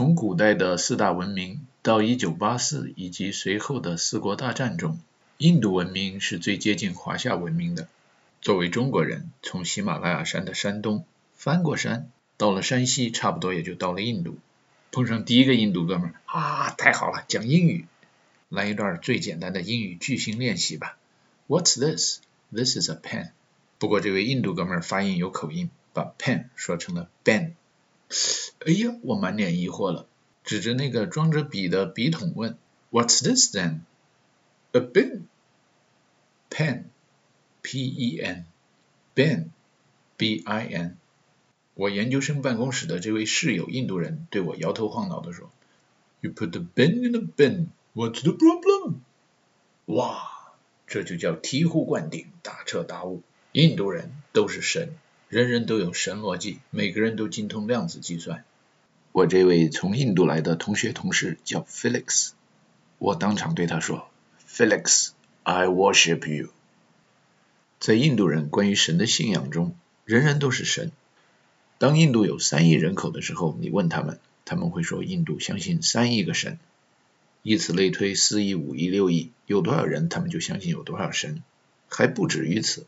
从古代的四大文明到一九八四以及随后的四国大战中，印度文明是最接近华夏文明的。作为中国人，从喜马拉雅山的山东翻过山，到了山西，差不多也就到了印度。碰上第一个印度哥们儿啊，太好了，讲英语，来一段最简单的英语句型练习吧。What's this? This is a pen。不过这位印度哥们儿发音有口音，把 pen 说成了 ben。哎呀，我满脸疑惑了，指着那个装着笔的笔筒问：“What's this then? A bin? Pen? P-E-N? Bin? B-I-N?” 我研究生办公室的这位室友印度人对我摇头晃脑地说：“You put the bin in the bin. What's the problem?” 哇，这就叫醍醐灌顶，大彻大悟。印度人都是神。人人都有神逻辑，每个人都精通量子计算。我这位从印度来的同学同事叫 Felix，我当场对他说：“Felix，I worship you。”在印度人关于神的信仰中，人人都是神。当印度有三亿人口的时候，你问他们，他们会说印度相信三亿个神。以此类推，四亿、五亿、六亿，有多少人，他们就相信有多少神，还不止于此。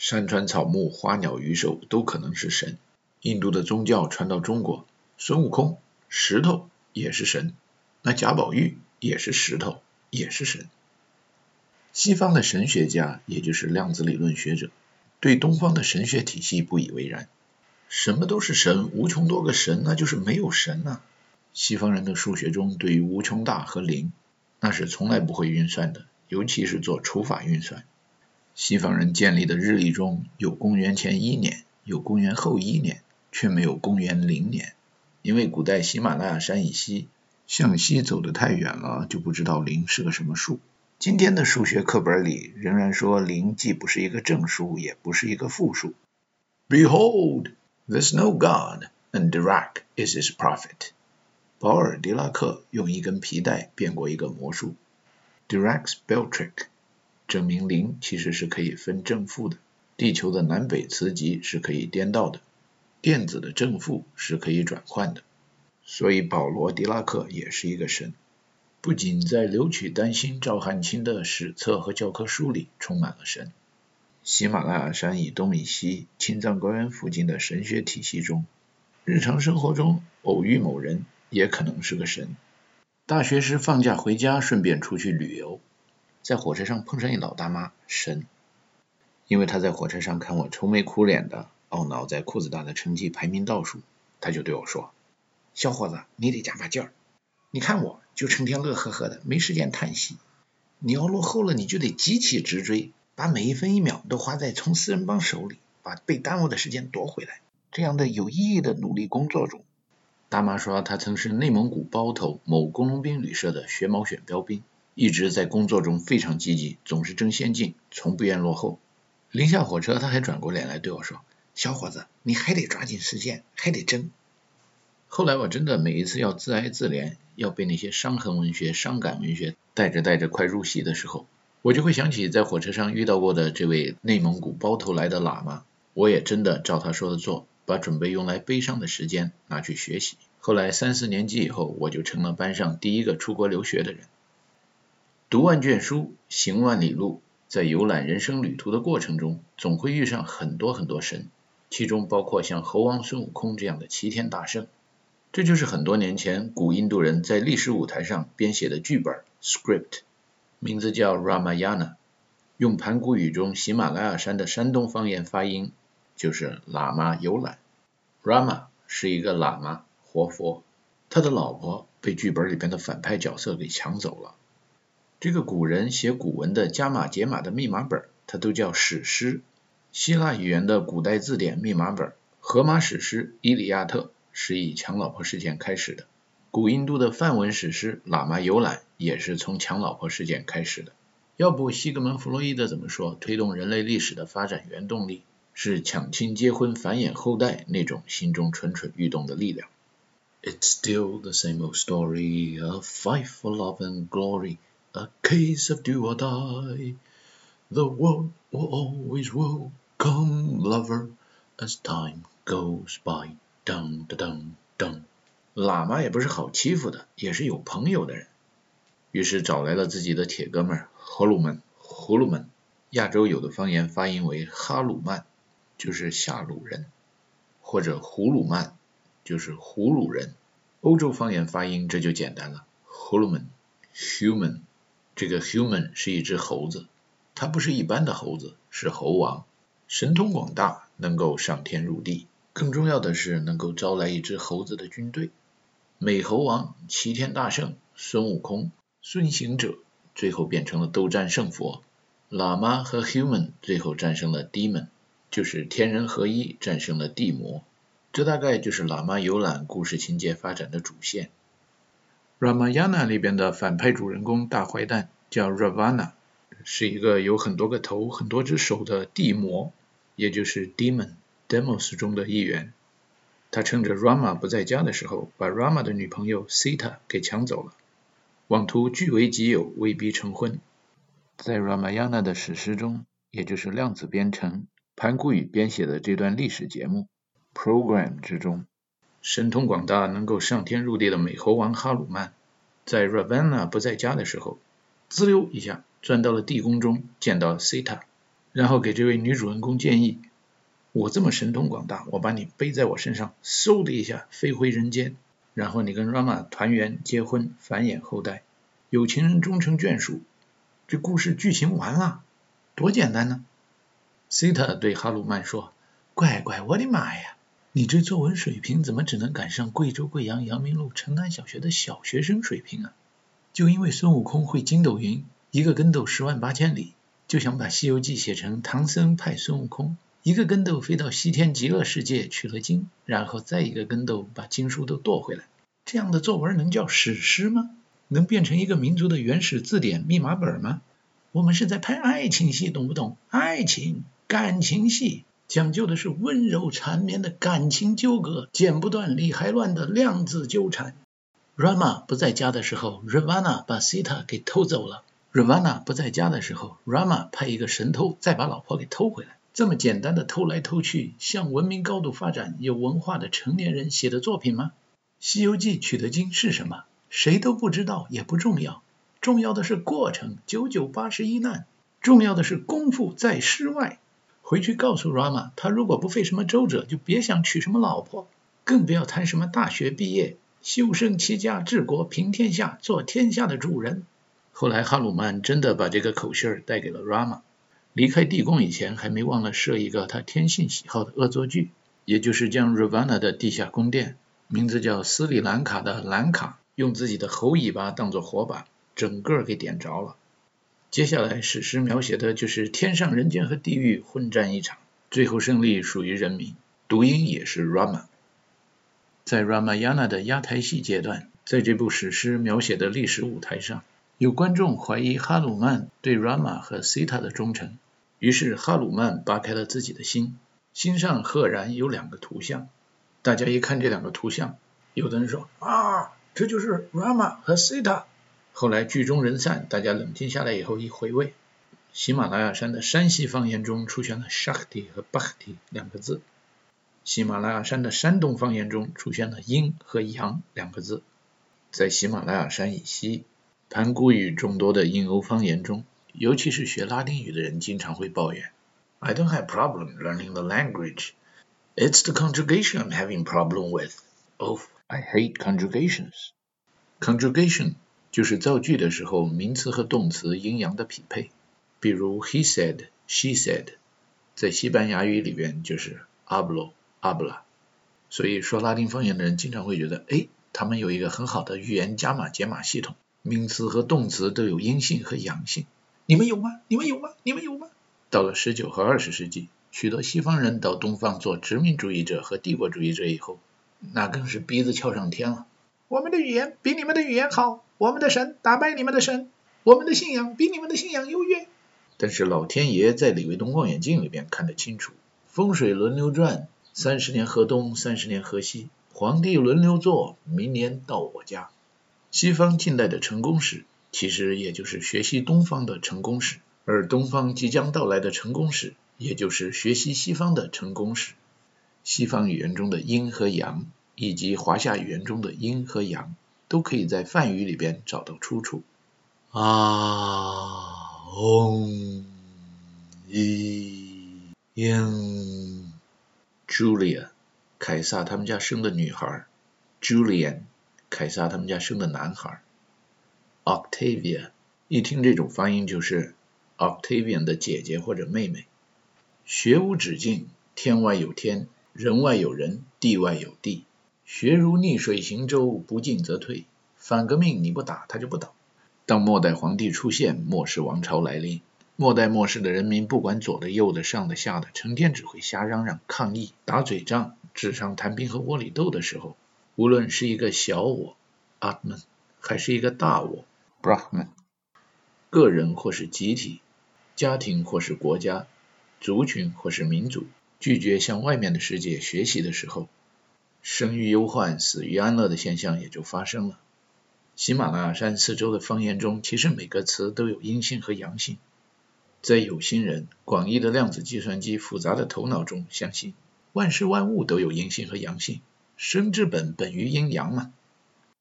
山川草木、花鸟鱼兽都可能是神。印度的宗教传到中国，孙悟空、石头也是神，那贾宝玉也是石头，也是神。西方的神学家，也就是量子理论学者，对东方的神学体系不以为然。什么都是神，无穷多个神，那就是没有神呐。西方人的数学中，对于无穷大和零，那是从来不会运算的，尤其是做除法运算。西方人建立的日历中有公元前一年，有公元后一年，却没有公元零年，因为古代喜马拉雅山以西向西走得太远了，就不知道零是个什么数。今天的数学课本里仍然说零既不是一个正数，也不是一个负数。Behold, there's no God, and Dirac is his prophet。保尔·狄拉克用一根皮带变过一个魔术，Dirac's bell trick。证明零其实是可以分正负的，地球的南北磁极是可以颠倒的，电子的正负是可以转换的，所以保罗·狄拉克也是一个神。不仅在留取丹心赵汉卿的史册和教科书里充满了神，喜马拉雅山以东以西青藏高原附近的神学体系中，日常生活中偶遇某人也可能是个神。大学时放假回家，顺便出去旅游。在火车上碰上一老大妈，神，因为他在火车上看我愁眉苦脸的，懊恼在裤子大的成绩排名倒数，他就对我说：“小伙子，你得加把劲儿，你看我就成天乐呵呵的，没时间叹息。你要落后了，你就得急起直追，把每一分一秒都花在从四人帮手里把被耽误的时间夺回来，这样的有意义的努力工作中。”大妈说，她曾是内蒙古包头某工农兵旅社的学毛选标兵。一直在工作中非常积极，总是争先进，从不愿落后。临下火车，他还转过脸来对我说：“小伙子，你还得抓紧时间，还得争。”后来我真的每一次要自哀自怜，要被那些伤痕文学、伤感文学带着带着快入戏的时候，我就会想起在火车上遇到过的这位内蒙古包头来的喇嘛。我也真的照他说的做，把准备用来悲伤的时间拿去学习。后来三四年级以后，我就成了班上第一个出国留学的人。读万卷书，行万里路，在游览人生旅途的过程中，总会遇上很多很多神，其中包括像猴王孙悟空这样的齐天大圣。这就是很多年前古印度人在历史舞台上编写的剧本 （script），名字叫 Ramayana，用盘古语中喜马拉雅山的山东方言发音，就是喇嘛游览。Rama 是一个喇嘛活佛，他的老婆被剧本里边的反派角色给抢走了。这个古人写古文的加码解码的密码本，它都叫史诗。希腊语言的古代字典密码本《荷马史诗》《伊利亚特》是以抢老婆事件开始的。古印度的梵文史诗《喇嘛游览》也是从抢老婆事件开始的。要不西格蒙·弗洛伊德怎么说？推动人类历史的发展原动力是抢亲、结婚、繁衍后代那种心中蠢蠢欲动的力量。It's still the same old story, a fight for love and glory. A case of do or die. The world will always welcome lover as time goes by. Dun dun dun dun. 喇嘛也不是好欺负的，也是有朋友的人。于是找来了自己的铁哥们儿呼鲁曼，呼鲁曼。亚洲有的方言发音为哈鲁曼，就是下鲁人，或者胡鲁曼，就是胡鲁人。欧洲方言发音这就简单了，呼鲁曼，human。这个 human 是一只猴子，它不是一般的猴子，是猴王，神通广大，能够上天入地。更重要的是能够招来一支猴子的军队。美猴王齐天大圣孙悟空，孙行者最后变成了斗战胜佛。喇嘛和 human 最后战胜了 demon，就是天人合一战胜了地魔。这大概就是喇嘛游览故事情节发展的主线。Ramayana 里边的反派主人公大坏蛋叫 Ravana，是一个有很多个头、很多只手的地魔，也就是 demon，demos 中的一员。他趁着 Rama 不在家的时候，把 Rama 的女朋友 Sita 给抢走了，妄图据为己有，威逼成婚。在 Ramayana 的史诗中，也就是量子编程盘古语编写的这段历史节目 program 之中，神通广大、能够上天入地的美猴王哈鲁曼，在 Ravana 不在家的时候，滋溜一下钻到了地宫中，见到 Sita，然后给这位女主人公建议：我这么神通广大，我把你背在我身上，嗖的一下飞回人间，然后你跟 Rama 团圆结婚，繁衍后代，有情人终成眷属。这故事剧情完了，多简单呢！西塔对哈鲁曼说：“乖乖，我的妈呀，你这作文水平怎么只能赶上贵州贵阳阳明路城南小学的小学生水平啊？就因为孙悟空会筋斗云，一个跟斗十万八千里，就想把《西游记》写成唐僧派孙悟空一个跟斗飞到西天极乐世界取了经，然后再一个跟斗把经书都剁回来，这样的作文能叫史诗吗？”能变成一个民族的原始字典密码本吗？我们是在拍爱情戏，懂不懂？爱情感情戏讲究的是温柔缠绵的感情纠葛，剪不断理还乱的量子纠缠。Rama 不在家的时候，Ravana 把 Sita 给偷走了。Ravana 不在家的时候，Rama 派一个神偷再把老婆给偷回来。这么简单的偷来偷去，像文明高度发展、有文化的成年人写的作品吗？《西游记》取的经是什么？谁都不知道也不重要，重要的是过程。九九八十一难，重要的是功夫在诗外。回去告诉 Rama，他如果不费什么周折，就别想娶什么老婆，更不要谈什么大学毕业、修身齐家治国平天下、做天下的主人。后来哈鲁曼真的把这个口信儿带给了 Rama，离开地宫以前还没忘了设一个他天性喜好的恶作剧，也就是将 Ravana 的地下宫殿，名字叫斯里兰卡的兰卡。用自己的猴尾巴当做火把，整个给点着了。接下来史诗描写的就是天上人间和地狱混战一场，最后胜利属于人民。读音也是 Rama。在 Ramayana 的压台戏阶段，在这部史诗描写的历史舞台上，有观众怀疑哈鲁曼对 Rama 和 Sita 的忠诚，于是哈鲁曼扒开了自己的心，心上赫然有两个图像。大家一看这两个图像，有的人说啊。这就是 Rama 和 Sita。后来剧中人散，大家冷静下来以后一回味，喜马拉雅山的山西方言中出现了 Shakti 和 Bhakti 两个字，喜马拉雅山的山东方言中出现了阴和阳两个字。在喜马拉雅山以西，盘古语众多的印欧方言中，尤其是学拉丁语的人经常会抱怨：I don't have problem learning the language. It's the conjugation I'm having problem with. Oh. I hate conjugations. Conjugation 就是造句的时候名词和动词阴阳的匹配。比如 he said, she said，在西班牙语里边就是 hablo, habla。所以说拉丁方言的人经常会觉得，哎，他们有一个很好的语言加码解码系统，名词和动词都有阴性和阳性。你们有吗？你们有吗？你们有吗？到了十九和二十世纪，许多西方人到东方做殖民主义者和帝国主义者以后。那更是鼻子翘上天了。我们的语言比你们的语言好，我们的神打败你们的神，我们的信仰比你们的信仰优越。但是老天爷在李卫东望远镜里边看得清楚，风水轮流转，三十年河东，三十年河西，皇帝轮流坐，明年到我家。西方近代的成功史，其实也就是学习东方的成功史，而东方即将到来的成功史，也就是学习西方的成功史。西方语言中的阴和阳。以及华夏语言中的阴和阳，都可以在梵语里边找到出处。啊，嗡，一，英，Julia，凯撒他们家生的女孩；Julian，凯撒他们家生的男孩；Octavia，一听这种发音就是 Octavian 的姐姐或者妹妹。学无止境，天外有天，人外有人，地外有地。学如逆水行舟，不进则退。反革命你不打，他就不倒。当末代皇帝出现，末世王朝来临，末代末世的人民不管左的右的上的下的，成天只会瞎嚷嚷、抗议、打嘴仗、纸上谈兵和窝里斗的时候，无论是一个小我 Atman，还是一个大我 Brahman，个人或是集体，家庭或是国家。族群或是民族拒绝向外面的世界学习的时候，生于忧患，死于安乐的现象也就发生了。喜马拉雅山四周的方言中，其实每个词都有阴性和阳性。在有心人广义的量子计算机复杂的头脑中，相信万事万物都有阴性和阳性，生之本本于阴阳嘛。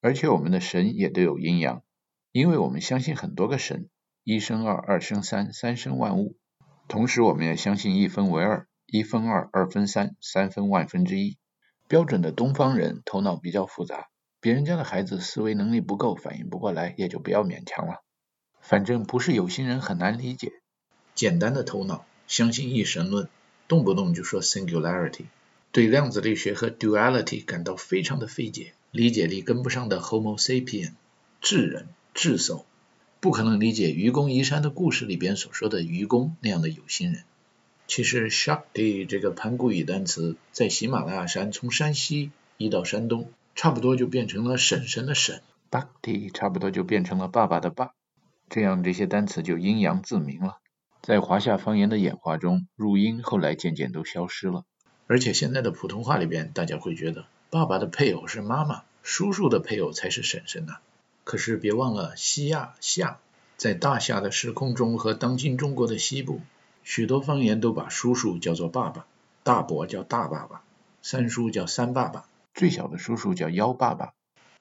而且我们的神也都有阴阳，因为我们相信很多个神，一生二，二生三，三生万物。同时，我们也相信一分为二，一分二，二分三，三分万分之一。标准的东方人头脑比较复杂，别人家的孩子思维能力不够，反应不过来，也就不要勉强了。反正不是有心人很难理解。简单的头脑相信一神论，动不动就说 singularity，对量子力学和 duality 感到非常的费解，理解力跟不上的 Homo sapien 智人智叟。不可能理解愚公移山的故事里边所说的愚公那样的有心人。其实 Shakti 这个盘古语单词在喜马拉雅山从山西移到山东，差不多就变成了婶婶的婶；Bhakti 差不多就变成了爸爸的爸。这样这些单词就阴阳自明了。在华夏方言的演化中，入音后来渐渐都消失了。而且现在的普通话里边，大家会觉得爸爸的配偶是妈妈，叔叔的配偶才是婶婶呢。可是别忘了西亚夏，在大夏的时空中和当今中国的西部，许多方言都把叔叔叫做爸爸，大伯叫大爸爸，三叔叫三爸爸，最小的叔叔叫幺爸爸。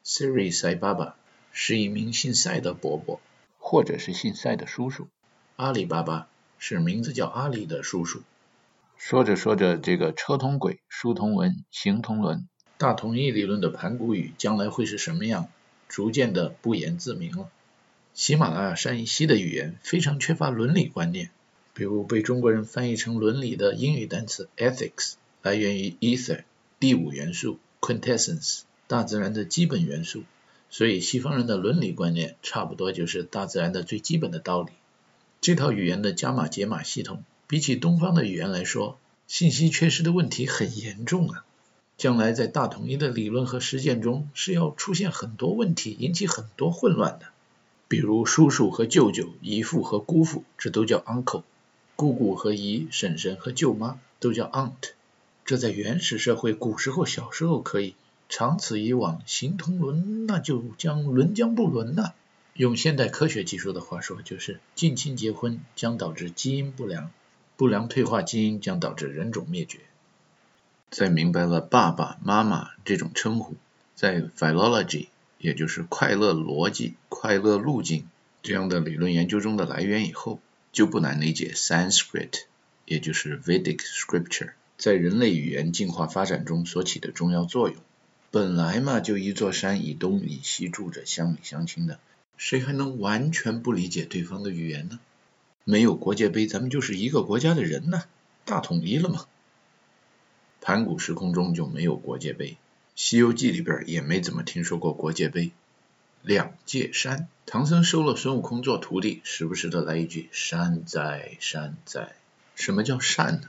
Siri 赛爸爸是一名姓赛的伯伯，或者是姓赛的叔叔。阿里巴巴是名字叫阿里的叔叔。说着说着，这个车同轨，书同文，行同伦，大同一理论的盘古语将来会是什么样？逐渐的不言自明了。喜马拉雅山以西的语言非常缺乏伦理观念，比如被中国人翻译成伦理的英语单词 ethics 来源于 ether 第五元素 quintessence 大自然的基本元素，所以西方人的伦理观念差不多就是大自然的最基本的道理。这套语言的加码解码系统，比起东方的语言来说，信息缺失的问题很严重啊。将来在大统一的理论和实践中是要出现很多问题，引起很多混乱的。比如叔叔和舅舅、姨父和姑父，这都叫 uncle；姑姑和姨、婶婶和舅妈都叫 aunt。这在原始社会古时候小时候可以，长此以往，形同伦，那就将伦将不伦呐。用现代科学技术的话说，就是近亲结婚将导致基因不良，不良退化基因将导致人种灭绝。在明白了爸爸妈妈这种称呼在 philology，也就是快乐逻辑、快乐路径这样的理论研究中的来源以后，就不难理解 Sanskrit，也就是 Vedic scripture，在人类语言进化发展中所起的重要作用。本来嘛，就一座山以东以西住着乡里乡亲的，谁还能完全不理解对方的语言呢？没有国界碑，咱们就是一个国家的人呢，大统一了嘛。盘古时空中就没有国界碑，《西游记》里边也没怎么听说过国界碑。两界山，唐僧收了孙悟空做徒弟，时不时的来一句“山在山在”。什么叫善呢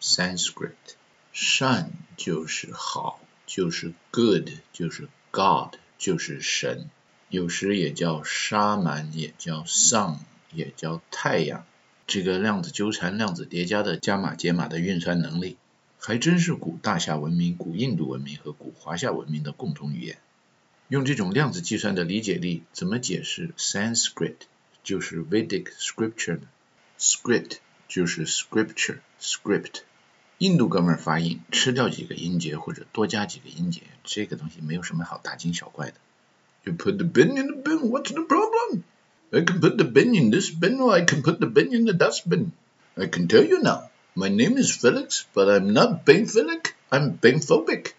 ？Sanskrit，善就是好，就是 good，就是 God，就是神。有时也叫沙满，也叫 sun，也叫太阳。这个量子纠缠、量子叠加的加码解码的运算能力。还真是古大夏文明、古印度文明和古华夏文明的共同语言。用这种量子计算的理解力，怎么解释 Sanskrit 就是 Vedic scripture 呢？Script 就是 scripture script。 印度哥们儿发音吃掉几个音节或者多加几个音节，这个东西没有什么好大惊小怪的。You put the bin in the bin, what's the problem? I can put the bin in this bin or I can put the bin in the dustbin. I can tell you now, my name is Felix, but I'm not Bainphilic, I'm Bainphobic.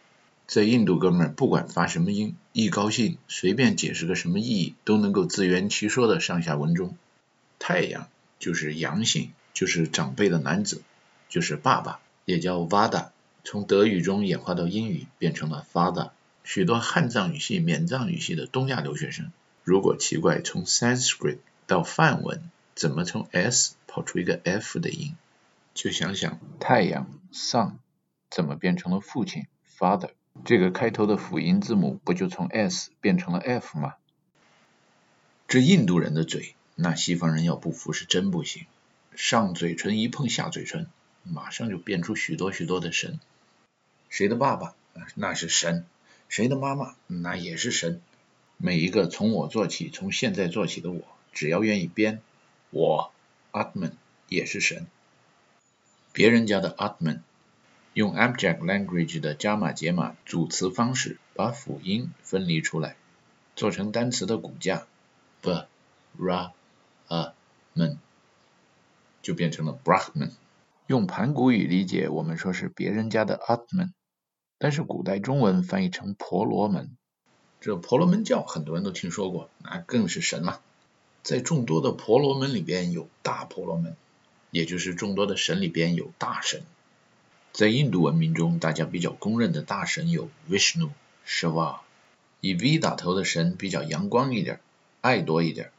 在印度哥们儿不管发什么音， 一高兴随便解释个什么意义，都能够自圆其说的上下文中。太阳就是阳性，就是长辈的男子，就是爸爸。也叫 Vada，从德语中演化到英语变成了 Father。许多汉藏语系、缅藏语系的东亚留学生，如果奇怪从 Sanskrit 到梵文怎么从 S 跑出一个 F 的音，就想想太阳 Sun 怎么变成了父亲 Father，这个开头的辅音字母不就从 S 变成了 F 吗？这印度人的嘴，那西方人要不服是真不行。上嘴唇一碰下嘴唇。马上就变出许多许多的神，谁的爸爸那是神，谁的妈妈那也是神。每一个从我做起，从现在做起的我，只要愿意编，我 Atman 也是神。别人家的 Atman 用 Abject Language 的加码解码组词方式，把辅音分离出来，做成单词的骨架 b ra a man，就变成了 Brahman。用盘古语理解，我们说是别人家的 Atman，但是古代中文翻译成婆罗门。这婆罗门教很多人都听说过，那更是神嘛。在众多的婆罗门里边有大婆罗门，也就是众多的神里边有大神。在印度文明中，大家比较公认的大神有 Vishnu、Shiva。以 V 打头的神比较阳光一点，爱多一点，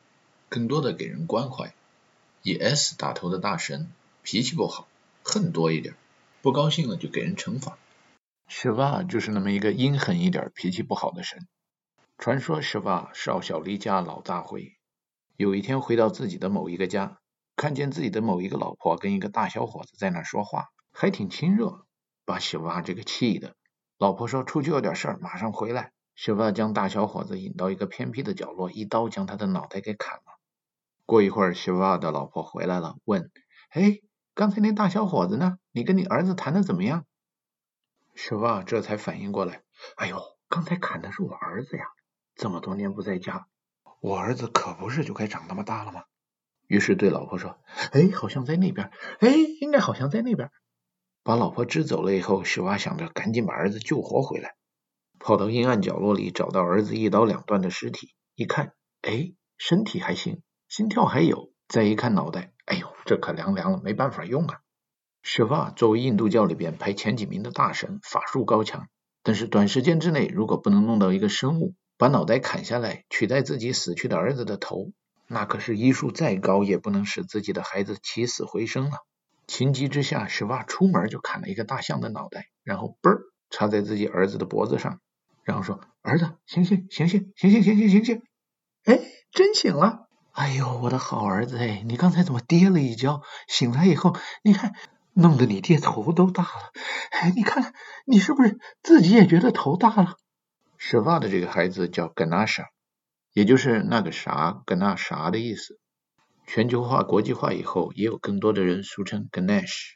更多的给人关怀。以 S 打头的大神脾气不好。恨多一点，不高兴了就给人惩罚。Shiva 就是那么一个阴狠一点、脾气不好的神。传说 Shiva 少小离家老大回，有一天回到自己的某一个家，看见自己的某一个老婆跟一个大小伙子在那说话，还挺亲热，把 Shiva 这个气的。老婆说出去有点事儿，马上回来。Shiva 将大小伙子引到一个偏僻的角落，一刀将他的脑袋给砍了。过一会儿，Shiva 的老婆回来了，问：“哎？”刚才那大小伙子呢？你跟你儿子谈的怎么样？是吧？这才反应过来，哎呦，刚才砍的是我儿子呀！这么多年不在家，我儿子可不是就该长那么大了吗？于是对老婆说：“哎，好像在那边，哎，应该好像在那边。”把老婆支走了以后，史娃想着赶紧把儿子救活回来，跑到阴暗角落里找到儿子一刀两断的尸体，一看，哎，身体还行，心跳还有，再一看脑袋。哎呦，这可凉凉了，没办法用啊！Shiva 作为印度教里边排前几名的大神，法术高强，但是短时间之内如果不能弄到一个生物把脑袋砍下来取代自己死去的儿子的头，那可是医术再高也不能使自己的孩子起死回生了。情急之下，Shiva 出门就砍了一个大象的脑袋，然后嘣儿插在自己儿子的脖子上，然后说：“儿子，醒醒，醒醒，醒醒，醒醒，醒醒！”哎，真醒了。哎呦，我的好儿子哎，你刚才怎么跌了一跤？醒来以后，你看，弄得你爹头都大了。哎，你看，你是不是自己也觉得头大了？舍瓦的这个孩子叫 Ganesha，也就是那个啥跟那啥的意思。全球化、国际化以后，也有更多的人俗称 Ganesh。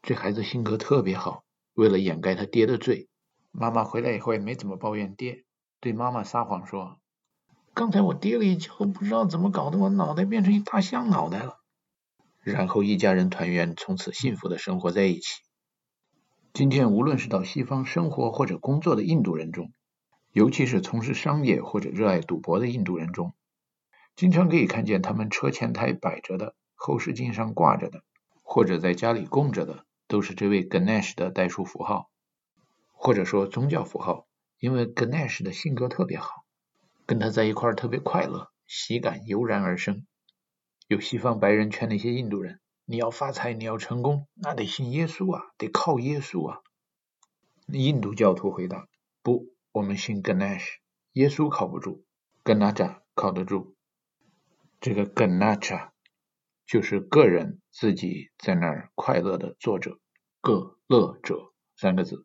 这孩子性格特别好，为了掩盖他爹的罪，妈妈回来以后也没怎么抱怨爹，对妈妈撒谎说。刚才我跌了一跤，不知道怎么搞的，我脑袋变成一大象脑袋了。然后一家人团圆，从此幸福的生活在一起。今天无论是到西方生活或者工作的印度人中，尤其是从事商业或者热爱赌博的印度人中，经常可以看见他们车前台摆着的、后视镜上挂着的，或者在家里供着的，都是这位 Ganesh 的代数符号，或者说宗教符号，因为 Ganesh 的性格特别好。跟他在一块儿特别快乐，喜感油然而生。有西方白人劝那些印度人：“你要发财，你要成功，那得信耶稣啊，得靠耶稣啊。”印度教徒回答：“不，我们信 Ganesh，耶稣靠不住，Ganesh 靠得住。这个 ganacha 就是个人自己在那儿快乐的作者，个乐者三个字。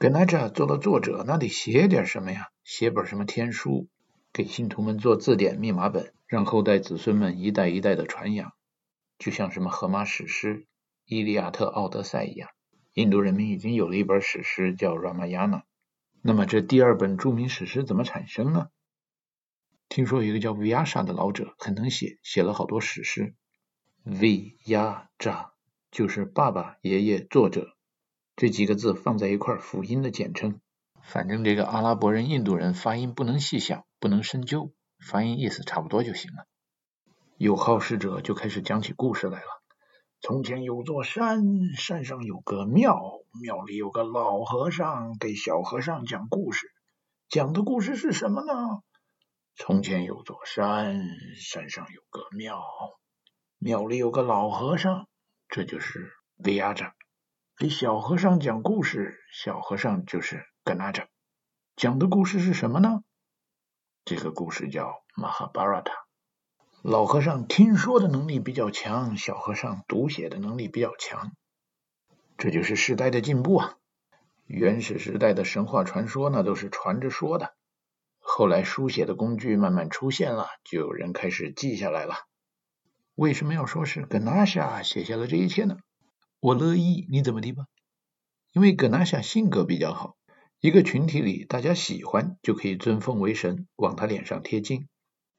ganacha 做了作者，那得写点什么呀？”写本什么天书，给信徒们做字典、密码本，让后代子孙们一代一代的传扬，就像什么荷马史诗、伊利亚特》《奥德赛》一样，印度人民已经有了一本史诗叫《Ramayana》。那么这第二本著名史诗怎么产生呢？听说有一个叫 Vyasa 的老者很能写，写了好多史诗。Vyasa 就是爸爸、爷爷、作者这几个字放在一块儿辅音的简称。反正这个阿拉伯人、印度人发音不能细想，不能深究，发音意思差不多就行了。有好事者就开始讲起故事来了。从前有座山，山上有个庙，庙里有个老和尚给小和尚讲故事。讲的故事是什么呢？从前有座山，山上有个庙，庙里有个老和尚，这就是维亚扎。给小和尚讲故事，小和尚就是格纳扎。讲的故事是什么呢？这个故事叫《马哈巴拉塔》。老和尚听说的能力比较强，小和尚读写的能力比较强。这就是时代的进步啊！原始时代的神话传说呢，都是传着说的。后来书写的工具慢慢出现了，就有人开始记下来了。为什么要说是格纳夏写下了这一切呢？我乐意，你怎么的吧？因为格纳夏性格比较好，一个群体里大家喜欢，就可以尊奉为神，往他脸上贴金。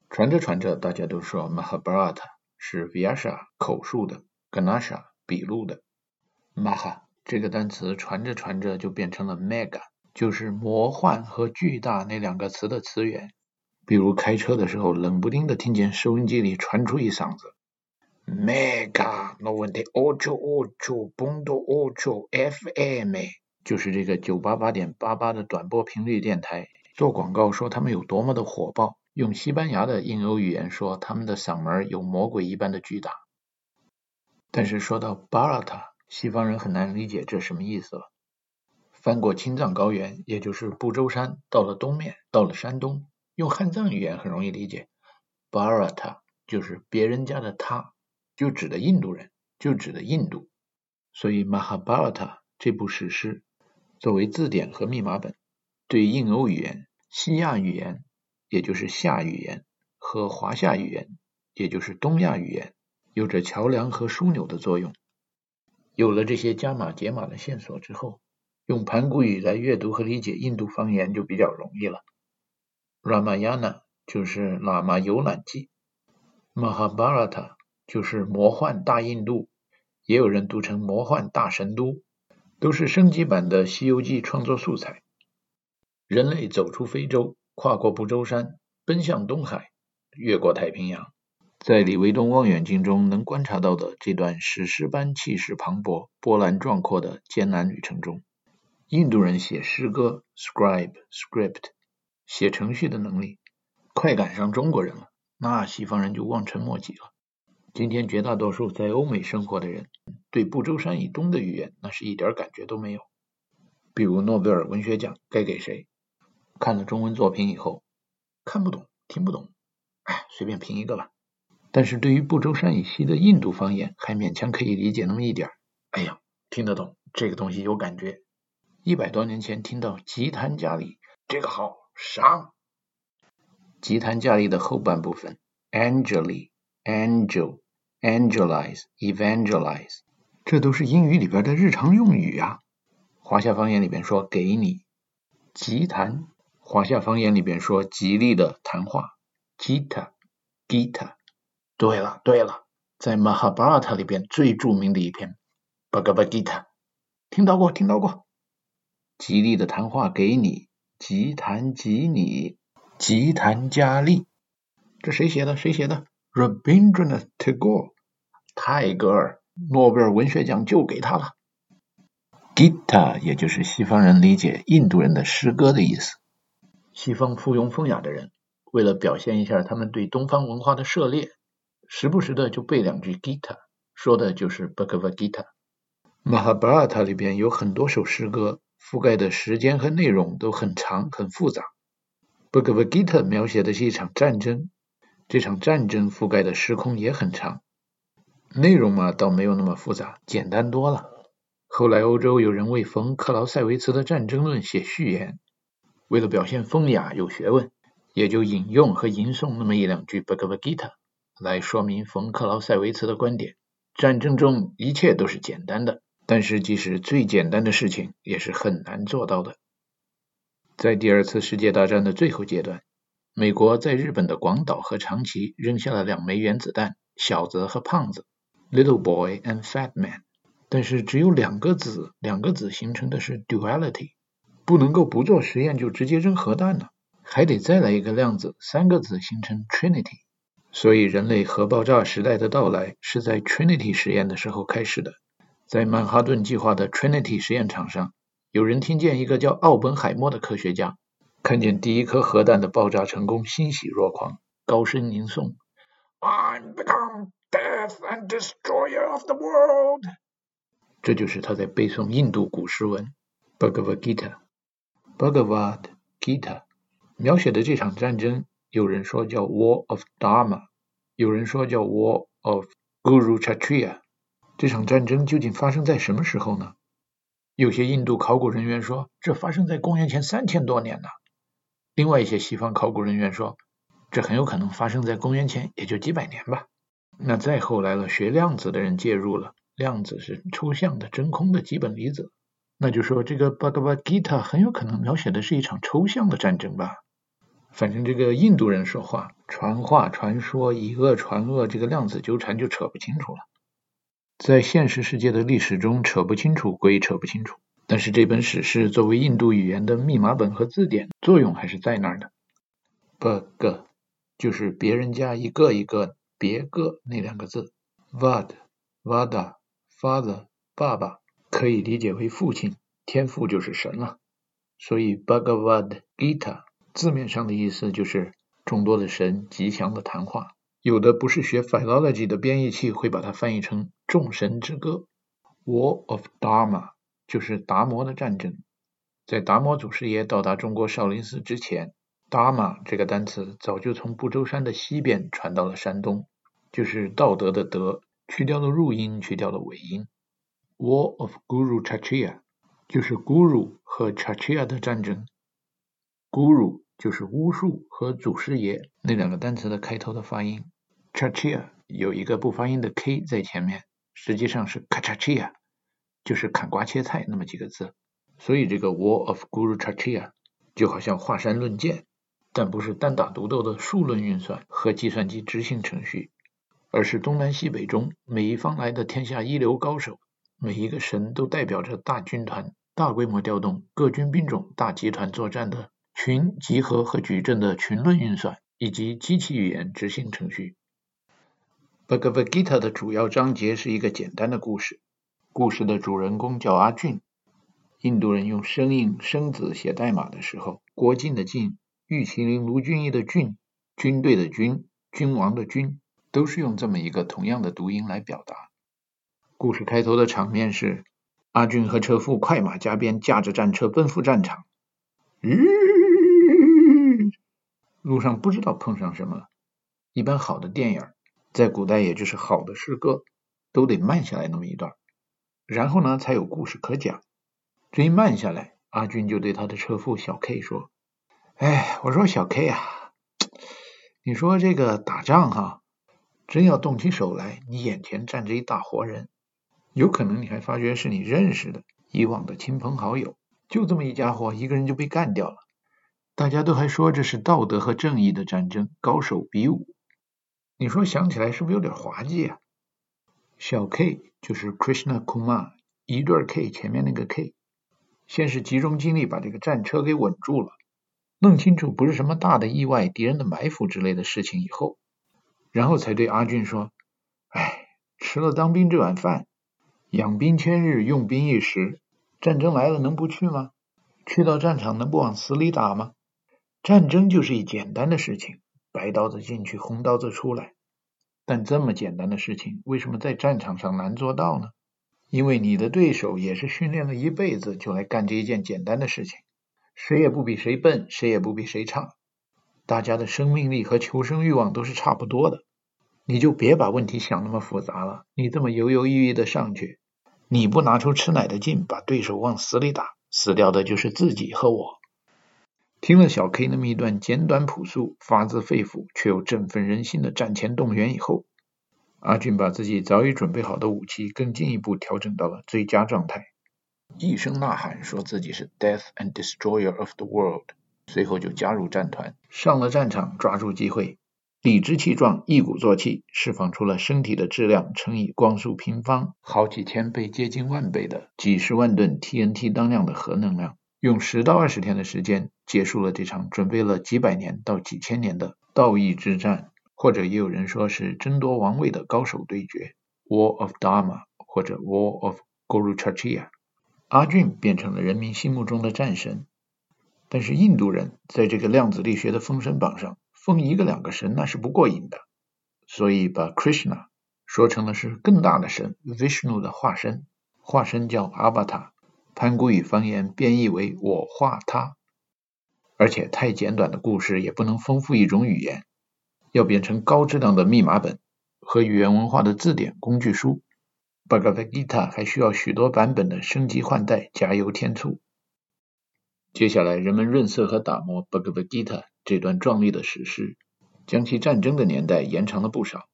传着传着，大家都说 Mahabharat 是 Vyasha 口述的，Ganesha 笔录的。Maha 这个单词传着传着就变成了 Mega。就是魔幻和巨大那两个词的词源，比如开车的时候，冷不丁的听见收音机里传出一嗓子，Mega noventa ocho ocho punto ocho FM，就是这个九八八点八八的短波频率电台，做广告说他们有多么的火爆，用西班牙的印欧语言说他们的嗓门有魔鬼一般的巨大。但是说到 Barata，西方人很难理解这什么意思了。翻过青藏高原，也就是不周山，到了东面，到了山东，用汉藏语言很容易理解，Bharata 就是别人家的他，就指的印度人，就指的印度。所以 Mahabharata 这部史诗作为字典和密码本，对印欧语言、西亚语言，也就是夏语言和华夏语言，也就是东亚语言，有着桥梁和枢纽的作用。有了这些加码解码的线索之后。用盘古语来阅读和理解印度方言就比较容易了。Ramayana 就是喇嘛游览记，Mahabharata 就是魔幻大印度，也有人读成魔幻大神都，都是升级版的西游记创作素材。人类走出非洲，跨过不周山，奔向东海，越过太平洋，在李维东望远镜中能观察到的这段史诗般气势磅礴、波澜壮阔的艰难旅程中。印度人写诗歌，scribe script，写程序的能力快赶上中国人了，那西方人就望尘莫及了。今天绝大多数在欧美生活的人，对不周山以东的语言那是一点感觉都没有。比如诺贝尔文学奖该给谁？看了中文作品以后，看不懂，听不懂，哎，随便评一个吧。但是对于不周山以西的印度方言，还勉强可以理解那么一点。哎呀，听得懂，这个东西有感觉。一百多年前听到吉檀迦利，这个好上。吉檀迦利的后半部分，angeli angel angelize evangelize，这都是英语里边的日常用语啊。华夏方言里边说给你吉檀，华夏方言里边说吉利的谈话，gita gita。对了对了，在 Mahabharata 里边最著名的一篇 Bhagavad Gita，听到过听到过。吉利的谈话给你，吉谈吉你，吉谈佳利，这谁写的？谁写的？Rabindranath Tagore，泰戈尔，诺贝尔文学奖就给他了。Gita 也就是西方人理解印度人的诗歌的意思。西方附庸风雅的人，为了表现一下他们对东方文化的涉猎，时不时的就背两句 Gita，说的就是 Bhagavad Gita。Mahabharata 里边有很多首诗歌。覆盖的时间和内容都很长很复杂。Bhagavad Gita 描写的是一场战争，这场战争覆盖的时空也很长。内容嘛，倒没有那么复杂，简单多了。后来欧洲有人为冯克劳塞维茨的《战争论》写序言，为了表现风雅有学问，也就引用和吟诵那么一两句 Bhagavad Gita 来说明冯克劳塞维茨的观点，战争中一切都是简单的，但是即使最简单的事情也是很难做到的。在第二次世界大战的最后阶段，美国在日本的广岛和长崎扔下了两枚原子弹，小子和胖子 （Little Boy and Fat Man）。但是只有两个子，两个子形成的是 duality，不能够不做实验就直接扔核弹呢，还得再来一个量子，三个子形成 trinity。所以，人类核爆炸时代的到来是在 Trinity 实验的时候开始的。在曼哈顿计划的 Trinity 实验场上，有人听见一个叫奥本海默的科学家看见第一颗核弹的爆炸成功，欣喜若狂，高声吟诵：“I'm become death and destroyer of the world。”这就是他在背诵印度古诗文 Bhagavad Gita。Bhagavad Gita 描写的这场战争。有人说叫 War of Dharma，有人说叫 War of Guru Chatria”。这场战争究竟发生在什么时候呢？有些印度考古人员说，这发生在公元前三千多年呢。另外一些西方考古人员说，这很有可能发生在公元前也就几百年吧。那再后来了，学量子的人介入了，量子是抽象的真空的基本粒子，那就说这个 Bhagavad Gita 很有可能描写的是一场抽象的战争吧。反正这个印度人说话传话传说以讹传讹，这个量子纠缠就扯不清楚了。在现实世界的历史中，扯不清楚归扯不清楚，但是这本史诗作为印度语言的密码本和字典，作用还是在那儿的。bag 就是别人家一个一个别个那两个字，vad vada father 爸爸可以理解为父亲，天父就是神了，所以 Bhagavad Gita。字面上的意思就是众多的神吉祥的谈话，有的不是学 philology 的编译器会把它翻译成众神之歌。War of Dharma 就是达摩的战争。在达摩祖师爷到达中国少林寺之前，Dharma 这个单词早就从不周山的西边传到了山东，就是道德的德，去掉了入音，去掉了尾音。War of Guru Chachia 就是 Guru 和 Chachia 的战争。Guru 就是巫术和祖师爷那两个单词的开头的发音 Chachia 有一个不发音的 k 在前面，实际上是 kachachiya，就是砍瓜切菜那么几个字。所以这个 War of Guru Chachia 就好像华山论剑，但不是单打独斗的数论运算和计算机执行程序，而是东南西北中每一方来的天下一流高手，每一个神都代表着大军团、大规模调动各军兵种、大集团作战的。群集合和矩阵的群论运算，以及机器语言执行程序。Bhagavad Gita 的主要章节是一个简单的故事，故事的主人公叫阿俊。印度人用生硬生子写代码的时候，国境的境、玉麒麟卢俊义的俊、军队的军、君王的君，都是用这么一个同样的读音来表达。故事开头的场面是阿俊和车夫快马加鞭，驾着战车奔赴战场。吁！路上不知道碰上什么了。一般好的电影，在古代也就是好的诗歌，都得慢下来那么一段，然后呢才有故事可讲。这一慢下来，阿俊就对他的车夫小 K 说：“哎，我说小 K 啊，你说这个打仗哈，真要动起手来，你眼前站着一大活人，有可能你还发觉是你认识的以往的亲朋好友，就这么一家伙，一个人就被干掉了。”大家都还说这是道德和正义的战争，高手比武。你说想起来是不是有点滑稽啊？小 K 就是 Krishna Kumar，一对 K 前面那个 K，先是集中精力把这个战车给稳住了，弄清楚不是什么大的意外、敌人的埋伏之类的事情以后，然后才对阿俊说：“哎，吃了当兵这碗饭，养兵千日，用兵一时，战争来了能不去吗？去到战场能不往死里打吗？”战争就是一简单的事情，白刀子进去，红刀子出来。但这么简单的事情，为什么在战场上难做到呢？因为你的对手也是训练了一辈子就来干这一件简单的事情，谁也不比谁笨，谁也不比谁差，大家的生命力和求生欲望都是差不多的。你就别把问题想那么复杂了，你这么犹犹豫豫的上去，你不拿出吃奶的劲，把对手往死里打，死掉的就是自己和我。听了小 K 那么一段简短朴素、发自肺腑却又振奋人心的战前动员以后，阿俊把自己早已准备好的武器更进一步调整到了最佳状态，一声呐喊说自己是 Death and Destroyer of the World，随后就加入战团，上了战场，抓住机会，理直气壮，一鼓作气，释放出了身体的质量乘以光速平方好几千倍、接近万倍的几十万吨 TNT 当量的核能量，用十到二十天的时间结束了这场准备了几百年到几千年的道义之战。或者也有人说是争夺王位的高手对决，War of Dharma 或者 War of Guruchachya，阿俊变成了人民心目中的战神。但是印度人在这个量子力学的封神榜上封一个两个神那是不过瘾的，所以把 Krishna 说成了是更大的神 Vishnu 的化身，化身叫 avata 盘，古语方言变译为我画他。而且太简短的故事也不能丰富一种语言。要变成高质量的密码本和语言文化的字典工具书，Bhagavad Gita 还需要许多版本的升级换代、加油添醋。接下来，人们润色和打磨 Bhagavad Gita 这段壮丽的史诗，将其战争的年代延长了不少。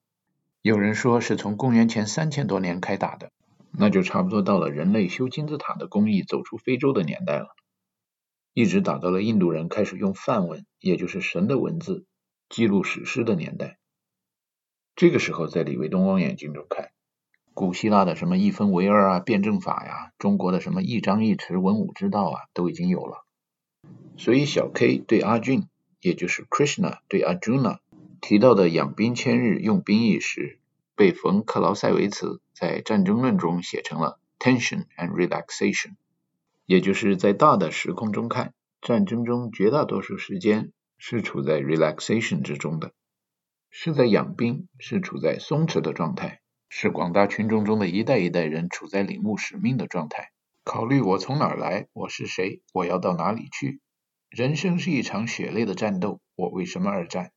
有人说是从公元前三千多年开打的，那就差不多到了人类修金字塔的工艺走出非洲的年代了，一直打到了印度人开始用梵文，也就是神的文字。记录史诗的年代，这个时候在李卫东望远镜中看，古希腊的什么一分为二啊、辩证法呀，中国的什么一张一弛、文武之道啊，都已经有了。所以小 K 对阿俊，也就是 Krishna 对 Arjuna 提到的养兵千日、用兵一时，被冯克劳塞维茨在《战争论》中写成了 tension and relaxation，也就是在大的时空中看，战争中绝大多数时间。是处在 relaxation 之中的，是在养兵，是处在松弛的状态，是广大群众中的一代一代人处在领悟使命的状态，考虑我从哪儿来，我是谁，我要到哪里去。人生是一场血泪的战斗，我为什么而战？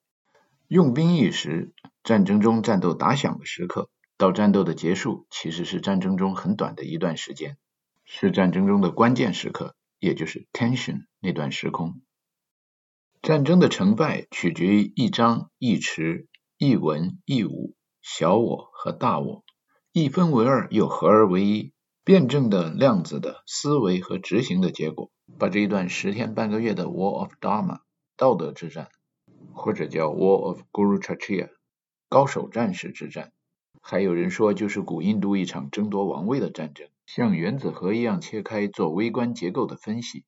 用兵一时，战争中战斗打响的时刻，到战斗的结束，其实是战争中很短的一段时间，是战争中的关键时刻，也就是 tension 那段时空。战争的成败取决于一张一弛、一文一武、小我和大我，一分为二又合而为一，辩证的量子的思维和执行的结果，把这一段十天半个月的 War of Dharma 道德之战，或者叫 War of Guru Chachia（ 高手战士之战，还有人说就是古印度一场争夺王位的战争，像原子核一样切开做微观结构的分析，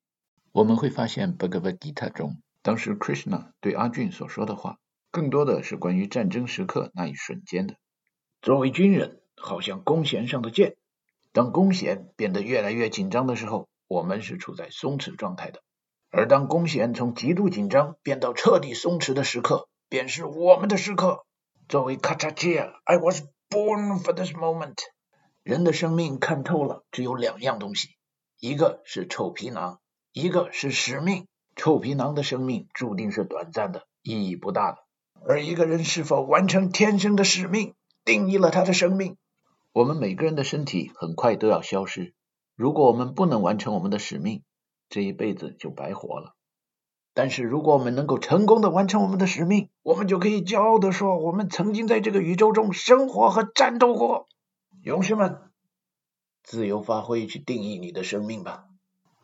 我们会发现 Bhagavad Gita 中。当时 Krishna 对阿俊所说的话，更多的是关于战争时刻那一瞬间的。作为军人，好像弓弦上的箭，当弓弦变得越来越紧张的时候，我们是处在松弛状态的；而当弓弦从极度紧张变到彻底松弛的时刻，便是我们的时刻。作为 Kachachia，I was born for this moment。人的生命看透了，只有两样东西，一个是臭皮囊，一个是使命。臭皮囊的生命注定是短暂的，意义不大的。而一个人是否完成天生的使命，定义了他的生命。我们每个人的身体很快都要消失，如果我们不能完成我们的使命，这一辈子就白活了。但是如果我们能够成功的完成我们的使命，我们就可以骄傲的说，我们曾经在这个宇宙中生活和战斗过。勇士们，自由发挥，去定义你的生命吧。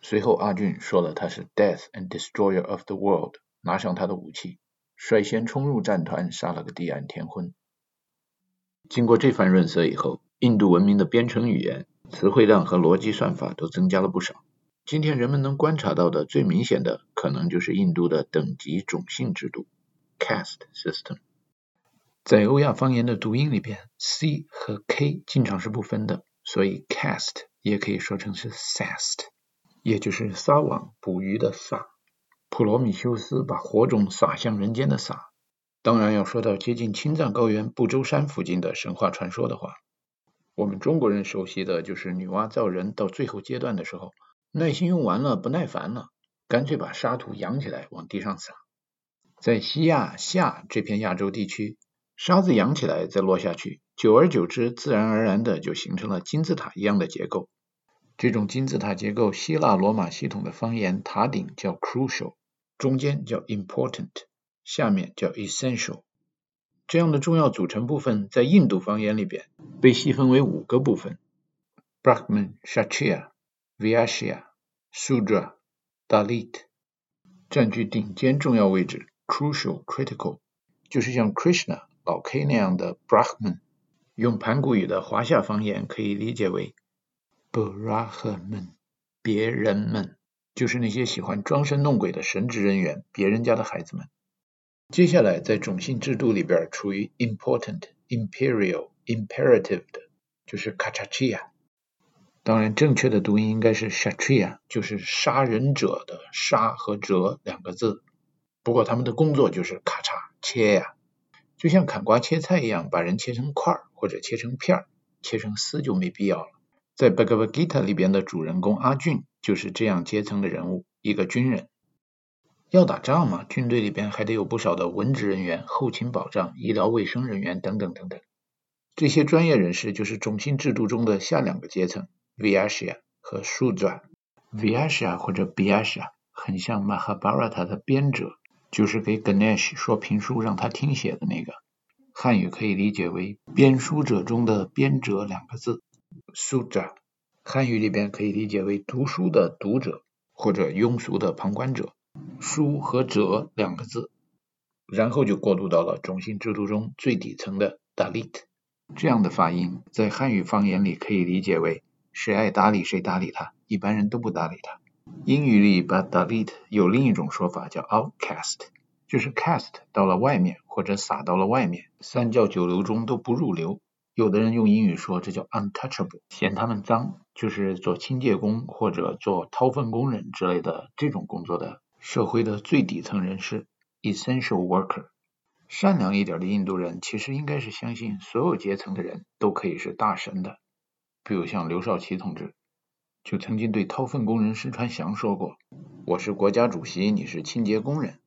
随后，阿俊说了他是 Death and Destroyer of the World，拿上他的武器，率先冲入战团，杀了个地暗天昏。经过这番润色以后，印度文明的编程语言、词汇量和逻辑算法都增加了不少。今天人们能观察到的最明显的，可能就是印度的等级种姓制度 （caste system）。在欧亚方言的读音里边，c 和 k 经常是不分的，所以 caste 也可以说成是 cast。也就是撒网捕鱼的撒，普罗米修斯把火种撒向人间的撒。当然要说到接近青藏高原不周山附近的神话传说的话，我们中国人熟悉的就是女娲造人到最后阶段的时候，耐心用完了，不耐烦了，干脆把沙土扬起来往地上撒。在西亚夏这片亚洲地区，沙子扬起来再落下去，久而久之，自然而然的就形成了金字塔一样的结构。这种金字塔结构，希腊罗马系统的方言，塔顶叫 crucial，中间叫 important，下面叫 essential。这样的重要组成部分在印度方言里边被细分为五个部分：Brahman、Shatria、Viyashya,、Sudra,、Dalit，占据顶尖重要位置 （crucial、critical），就是像 Krishna 老 K 那样的 Brahman。用盘古语的华夏方言可以理解为 Brahman，别人们，就是那些喜欢装神弄鬼的神职人员，别人家的孩子们。接下来，在种姓制度里边，处于 important、imperial、imperative 的，就是 Kshatriya。当然，正确的读音应该是 “shatria”，就是杀人者的杀和者两个字。不过他们的工作就是咔嚓切呀，就像砍瓜切菜一样，把人切成块儿或者切成片儿，切成丝就没必要了。在 Bhagavad Gita 里边的主人公阿俊就是这样阶层的人物，一个军人。要打仗嘛，军队里边还得有不少的文职人员、后勤保障、医疗卫生人员等等等等。这些专业人士就是种姓制度中的下两个阶层 Viashya 和 Shudra。Vaishya 或者 Biyashya 很像 Mahabharata 的编者，就是给 Ganesh 说评书让他听写的那个。汉语可以理解为编书者中的编者两个字。sudra 汉语里边可以理解为读书的读者或者庸俗的旁观者。书和者两个字，然后就过渡到了种姓制度中最底层的 Dalit。这样的发音在汉语方言里可以理解为谁爱搭理谁搭理他，一般人都不搭理他。英语里把 Dalit 有另一种说法叫 outcast，就是 cast 到了外面或者撒到了外面，三教九流中都不入流。有的人用英语说这叫 untouchable，嫌他们脏，就是做清洁工或者做掏粪工人之类的这种工作的。社会的最底层人士，essential worker。善良一点的印度人其实应该是相信所有阶层的人都可以是大神的。比如像刘少奇同志，就曾经对掏粪工人施传祥说过：“我是国家主席，你是清洁工人，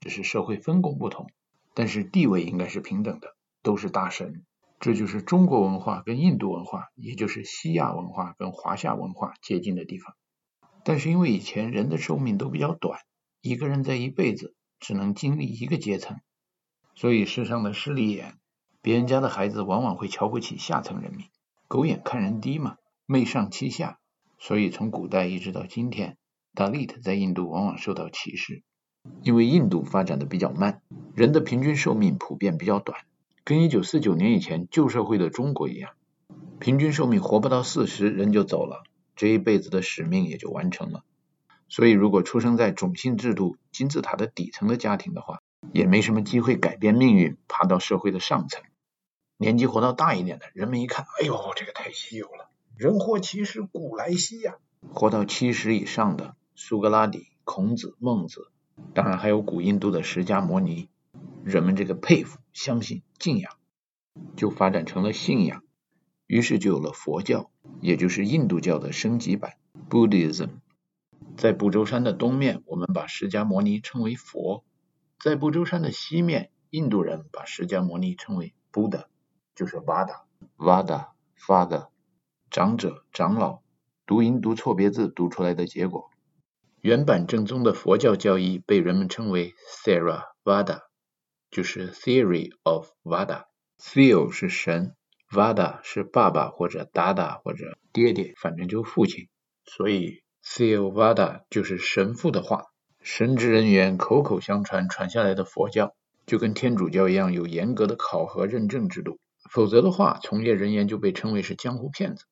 只是社会分工不同，但是地位应该是平等的，都是大神。”这就是中国文化跟印度文化，也就是西亚文化跟华夏文化接近的地方。但是因为以前人的寿命都比较短。一个人在一辈子只能经历一个阶层，所以世上的势利眼，别人家的孩子往往会瞧不起下层人民，狗眼看人低嘛，媚上欺下。所以从古代一直到今天，Dalit 在印度往往受到歧视，因为印度发展的比较慢，人的平均寿命普遍比较短，跟一九四九年以前旧社会的中国一样，平均寿命活不到四十人就走了，这一辈子的使命也就完成了。所以，如果出生在种姓制度金字塔的底层的家庭的话，也没什么机会改变命运，爬到社会的上层。年纪活到大一点的，人们一看，哎呦，这个太稀有了，人活七十古来稀呀。活到七十以上的，苏格拉底、孔子、孟子，当然还有古印度的释迦摩尼，人们这个佩服、相信、敬仰，就发展成了信仰，于是就有了佛教，也就是印度教的升级版 Buddhism。在不周山的东面，我们把释迦摩尼称为佛；在不周山的西面，印度人把释迦摩尼称为 Buddha，就是 Vada，Vada，Father，长者、长老，读音读错别字读出来的结果。原版正宗的佛教教义被人们称为 Theravada，就是 Theory of Vada。Theo 是神，Vada 是爸爸或者达达或者爹爹，反正就父亲，所以。Theravada 就是神父的话，神职人员口口相传传下来的佛教，就跟天主教一样有严格的考核认证制度，否则的话，从业人员就被称为是江湖骗子。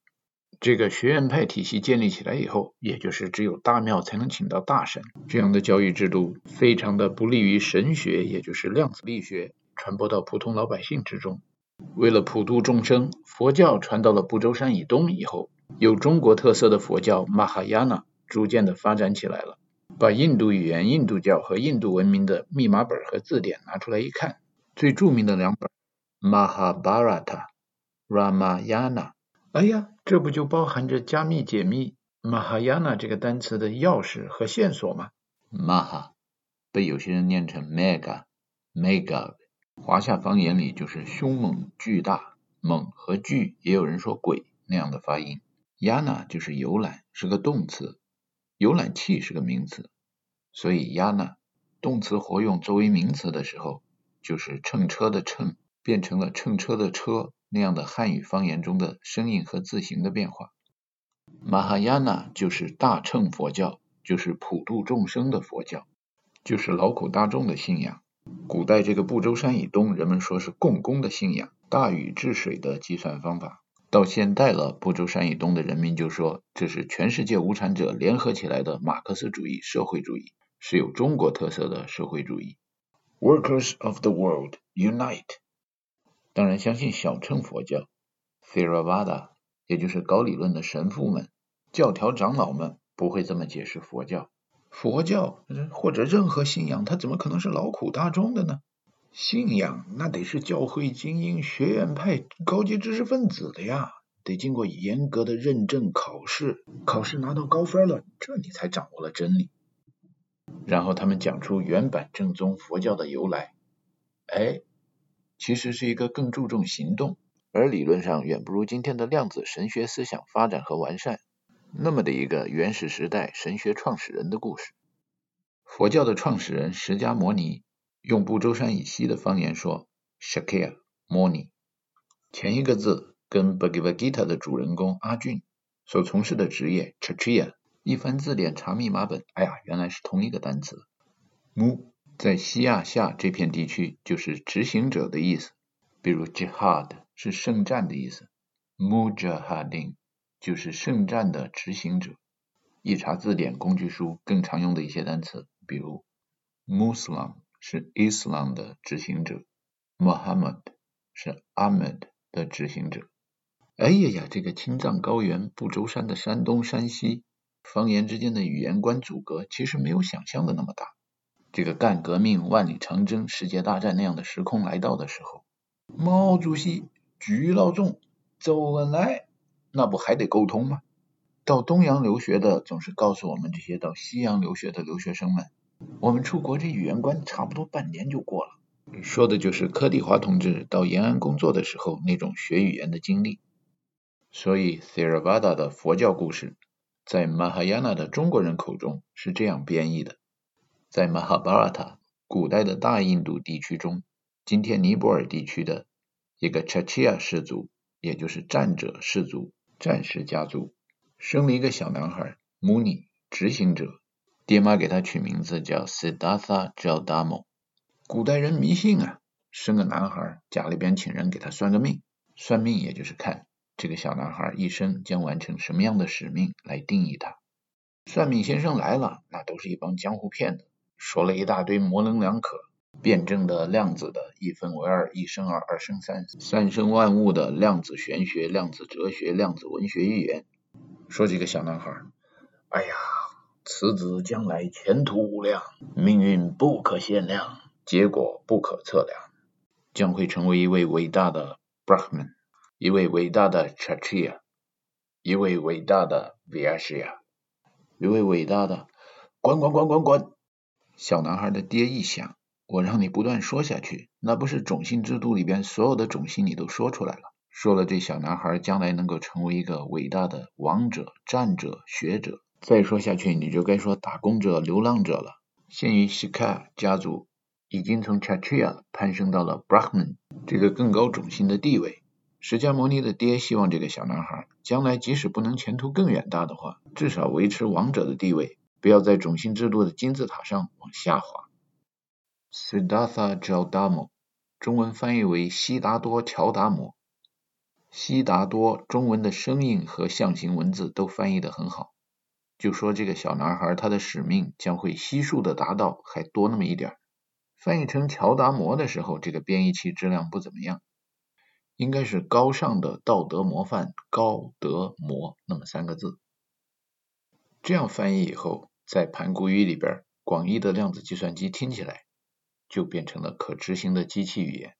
这个学院派体系建立起来以后，也就是只有大庙才能请到大神，这样的教育制度非常的不利于神学，也就是量子力学传播到普通老百姓之中。为了普度众生，佛教传到了不周山以东以后。有中国特色的佛教马哈亚纳逐渐的发展起来了，把印度语言、印度教和印度文明的密码本和字典拿出来一看，最著名的两本《Mahabharata》、《Ramayana》，哎呀，这不就包含着加密解密 “Mahayana” 这个单词的钥匙和线索吗？Maha 被有些人念成 Mega，Mega，华夏方言里就是凶猛、巨大、猛和巨，也有人说鬼那样的发音。Yana 就是游览，是个动词；游览器是个名词，所以 Yana 动词活用作为名词的时候，就是乘车的乘变成了乘车的车那样的汉语方言中的声音和字形的变化。马哈亚纳就是大乘佛教，就是普度众生的佛教，就是劳苦大众的信仰。古代这个不周山以东，人们说是共工的信仰，大禹治水的计算方法。到现代了，不周山以东的人民就说这是全世界无产者联合起来的马克思主义社会主义，是有中国特色的社会主义。Workers of the world unite。当然，相信小乘佛教 Theravada，也就是高理论的神父们、教条长老们不会这么解释佛教。佛教或者任何信仰，它怎么可能是劳苦大众的呢？信仰那得是教会精英、学院派、高级知识分子的呀，得经过严格的认证考试，考试拿到高分了，这你才掌握了真理。然后他们讲出原版正宗佛教的由来，哎。其实是一个更注重行动，而理论上远不如今天的量子神学思想发展和完善，那么的一个原始时代神学创始人的故事。佛教的创始人释迦牟尼，用不周山以西的方言说 Shakya Moni，前一个字跟 Bhagavad Gita 的主人公阿俊所从事的职业 Chatriya，一翻字典查密码本，哎呀，原来是同一个单词。Mu 在西亚下这片地区，就是执行者的意思。比如 jihad 是圣战的意思，mujahideen 就是圣战的执行者。一查字典工具书，更常用的一些单词，比如 Muslim 是 Islam 的执行者，Muhammad 是 Ahmed 的执行者。哎呀呀，这个青藏高原、不周山的山东、山西方言之间的语言观阻隔，其实没有想象的那么大。这个干革命、万里长征、世界大战那样的时空来到的时候，毛主席、鞠老总、周恩来，那不还得沟通吗？到东洋留学的总是告诉我们这些到西洋留学的留学生们，我们出国这语言关差不多半年就过了。说的就是柯蒂华同志到延安工作的时候那种学语言的经历。所以 Theravada 的佛教故事，在 Mahayana 的中国人口中是这样编译的。在马哈巴拉塔古代的大印度地区中，今天尼泊尔地区的一个 Chachia 氏族，也就是战者氏族、战士家族，生了一个小男孩，Muni 执行者，爹妈给他取名字叫 Siddhartha Gautama。古代人迷信啊，生个男孩，家里边请人给他算个命，算命也就是看这个小男孩一生将完成什么样的使命来定义他。算命先生来了，那都是一帮江湖骗子。说了一大堆模棱两可、辩证的量子的一分为二、一生二、二生三、三生万物的量子玄学、量子哲学、量子文学预言。说几个小男孩，哎呀，此子将来前途无量，命运不可限量，结果不可测量，将会成为一位伟大的 Brahman，一位伟大的 Chatria 一位伟大的 Vyashya，一位伟大的滚滚滚滚滚。小男孩的爹一想，我让你不断说下去，那不是种姓制度里边所有的种姓你都说出来了，说了这小男孩将来能够成为一个伟大的王者、战者、学者，再说下去你就该说打工者、流浪者了。现于 Shika 家族已经从 Chatriya 攀升到了 Brahman 这个更高种姓的地位。释迦牟尼的爹希望这个小男孩将来即使不能前途更远大的话，至少维持王者的地位。不要在种姓制度的金字塔上往下滑。Siddhartha Gautama，中文翻译为悉达多乔达摩。悉达多中文的声音和象形文字都翻译的很好。就说这个小男孩他的使命将会悉数的达到，还多那么一点。翻译成乔达摩的时候，这个编译器质量不怎么样，应该是高尚的道德模范高德摩那么三个字。这样翻译以后。在盘古语里边，广义的量子计算机听起来就变成了可执行的机器语言，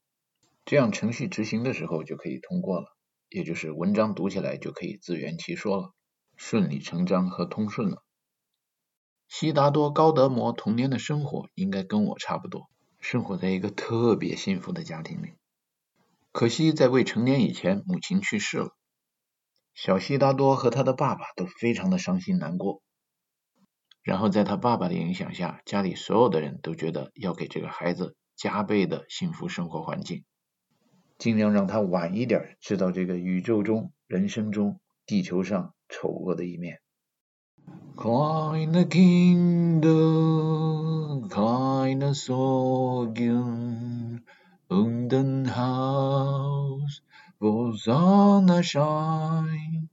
这样程序执行的时候就可以通过了，也就是文章读起来就可以自圆其说了，顺理成章和通顺了。悉达多高德摩童年的生活应该跟我差不多，生活在一个特别幸福的家庭里，可惜在未成年以前母亲去世了，小悉达多和他的爸爸都非常的伤心难过。然后在他爸爸的影响下，家里所有的人都觉得要给这个孩子加倍的幸福生活环境。尽量让他晚一点知道这个宇宙中、人生中、地球上丑恶的一面。Kleine Kinder, kleine Sorgen und ein Haus, wo Sonne scheint。